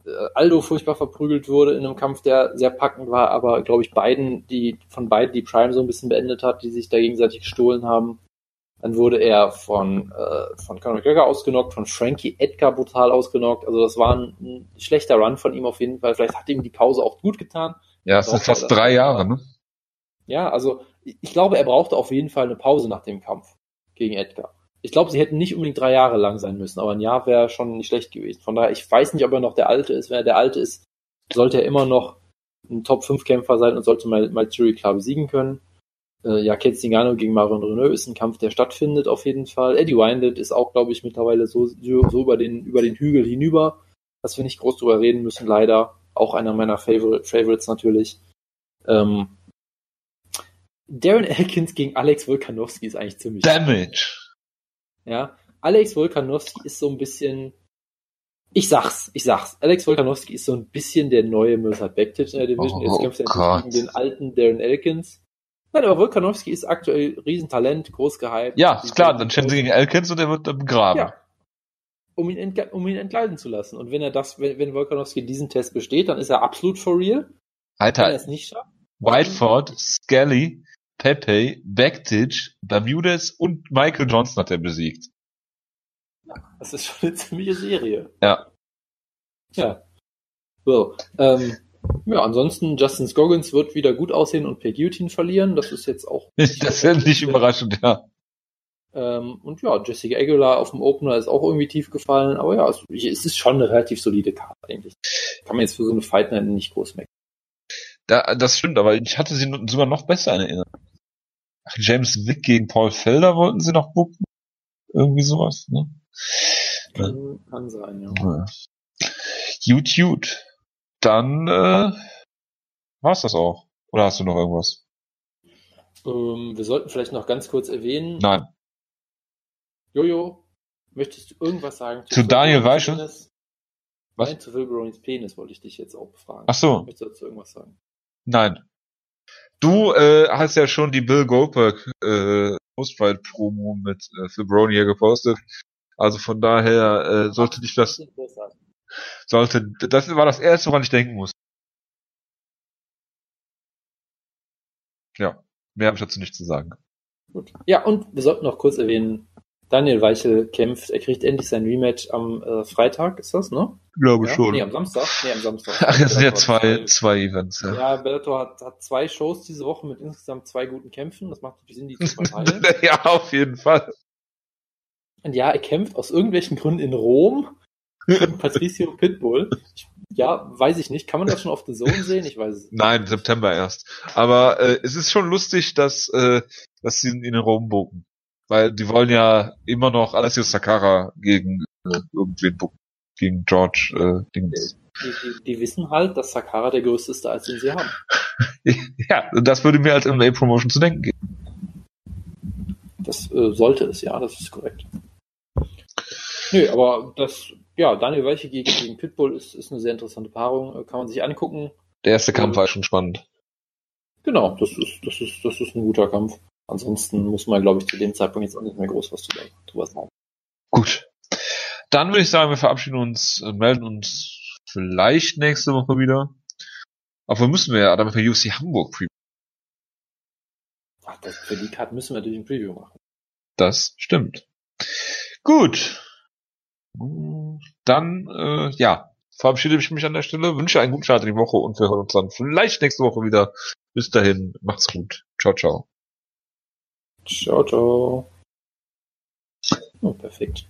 äh, Aldo furchtbar verprügelt wurde in einem Kampf, der sehr packend war, aber glaube ich beiden, die von beiden die Prime so ein bisschen beendet hat, die sich da gegenseitig gestohlen haben. Dann wurde er von, äh, von Conor McGregor ausgenockt, von Frankie Edgar brutal ausgenockt. Also das war ein, ein, schlechter Run von ihm auf jeden Fall. Vielleicht hat ihm die Pause auch gut getan. Ja, es sind fast drei Jahre, ne? Ja, also ich glaube, er brauchte auf jeden Fall eine Pause nach dem Kampf gegen Edgar. Ich glaube, sie hätten nicht unbedingt drei Jahre lang sein müssen, aber ein Jahr wäre schon nicht schlecht gewesen. Von daher, ich weiß nicht, ob er noch der Alte ist. Wenn er der Alte ist, sollte er immer noch ein Top-5-Kämpfer sein und sollte mal, mal Jury klar besiegen können. Äh, ja, Ketzingano gegen Marion Renault ist ein Kampf, der stattfindet auf jeden Fall. Eddie Winded ist auch, glaube ich, mittlerweile so, so über, den, über den Hügel hinüber, dass wir nicht groß drüber reden müssen, leider. Auch einer meiner Favor Favorites natürlich. Ähm, Darren Elkins gegen Alex Volkanowski ist eigentlich ziemlich. Damage! Ja, Alex Volkanowski ist so ein bisschen, ich sag's, ich sag's, Alex Volkanowski ist so ein bisschen der neue Mirsad Bektic in der Division. Oh, Jetzt kämpft er gegen den alten Darren Elkins. Nein, aber Volkanowski ist aktuell Riesentalent, groß gehypt. Ja, ist klar, dann stellen sie gegen Elkins und er wird begraben. Ja. Um ihn, um ihn entgleiten zu lassen. Und wenn er das, wenn, wenn Volkanowski diesen Test besteht, dann ist er absolut for real. Alter. Wenn er es nicht schafft. Whiteford, Skelly, Pepe, Bektic, Bermudez und Michael Johnson hat er besiegt. Das ist schon eine ziemliche Serie. Ja. Ja. So, ähm, ja, ansonsten Justin Scoggins wird wieder gut aussehen und per Guillotine verlieren. Das ist jetzt auch. das wäre nicht überraschend, ja. Ähm, und ja, Jessica Aguilar auf dem Opener ist auch irgendwie tief gefallen. Aber ja, es, es ist schon eine relativ solide Karte eigentlich. Kann man jetzt für so eine Fight Night nicht groß meckern. Da, das stimmt, aber ich hatte sie sogar noch besser in Erinnerung. Ach, James Wick gegen Paul Felder wollten sie noch bucken. Irgendwie sowas, ne? Kann, kann sein, ja. ja. Gut, gut. Dann äh, war's das auch. Oder hast du noch irgendwas? Ähm, wir sollten vielleicht noch ganz kurz erwähnen. Nein. Jojo, möchtest du irgendwas sagen? Zu, zu Daniel Weichel? Was? Nein, zu Will Browns Penis wollte ich dich jetzt auch befragen. Ach so. Möchtest du dazu irgendwas sagen? Nein. Du äh, hast ja schon die Bill Goldberg äh, Postfight-Promo mit äh, Phil Brown hier gepostet. Also von daher äh, sollte dich das sollte das war das erste, woran ich denken muss. Ja, mehr habe ich dazu nicht zu sagen. Gut. Ja, und wir sollten noch kurz erwähnen, Daniel Weichel kämpft, er kriegt endlich sein Rematch am äh, Freitag, ist das, ne? Glaube ja? schon. Nee, am Samstag. Nee, am Samstag. Ach, es sind ja zwei, zwei Events, ja. Ja, Bellator hat, hat zwei Shows diese Woche mit insgesamt zwei guten Kämpfen. Das macht natürlich Sinn, die zu verteilen. ja, auf jeden Fall. Und ja, er kämpft aus irgendwelchen Gründen in Rom Patricio Pitbull. Ich, ja, weiß ich nicht. Kann man das schon auf The Zone sehen? Ich weiß es nicht. Nein, September erst. Aber äh, es ist schon lustig, dass, äh, dass sie ihn in Rom buchen. Weil die wollen ja immer noch Alessio Sakara gegen äh, irgendwen buchen. Gegen George äh, Dings. Die, die, die, wissen halt, dass Sakara der größte ist, als den sie haben. ja, das würde mir als MMA-Promotion zu denken geben. Das äh, sollte es, ja, das ist korrekt. Nö, aber das, ja, Daniel Weiche gegen, gegen Pitbull ist, ist eine sehr interessante Paarung, äh, kann man sich angucken. Der erste Kampf war schon spannend. Genau, das ist, das ist, das ist ein guter Kampf. Ansonsten muss man, glaube ich, zu dem Zeitpunkt jetzt auch nicht mehr groß was drüber sagen. Gut. dann würde ich sagen, wir verabschieden uns, äh, melden uns vielleicht nächste Woche wieder. Aber müssen wir ja, damit wir UC Hamburg Preview. Ach, das, für die Card müssen wir natürlich ein Preview machen. Das stimmt. Gut. Dann, äh, ja, verabschiede ich mich an der Stelle, wünsche einen guten Start in die Woche und wir hören uns dann vielleicht nächste Woche wieder. Bis dahin, macht's gut. Ciao, ciao. Ciao, ciao. Oh, perfekt.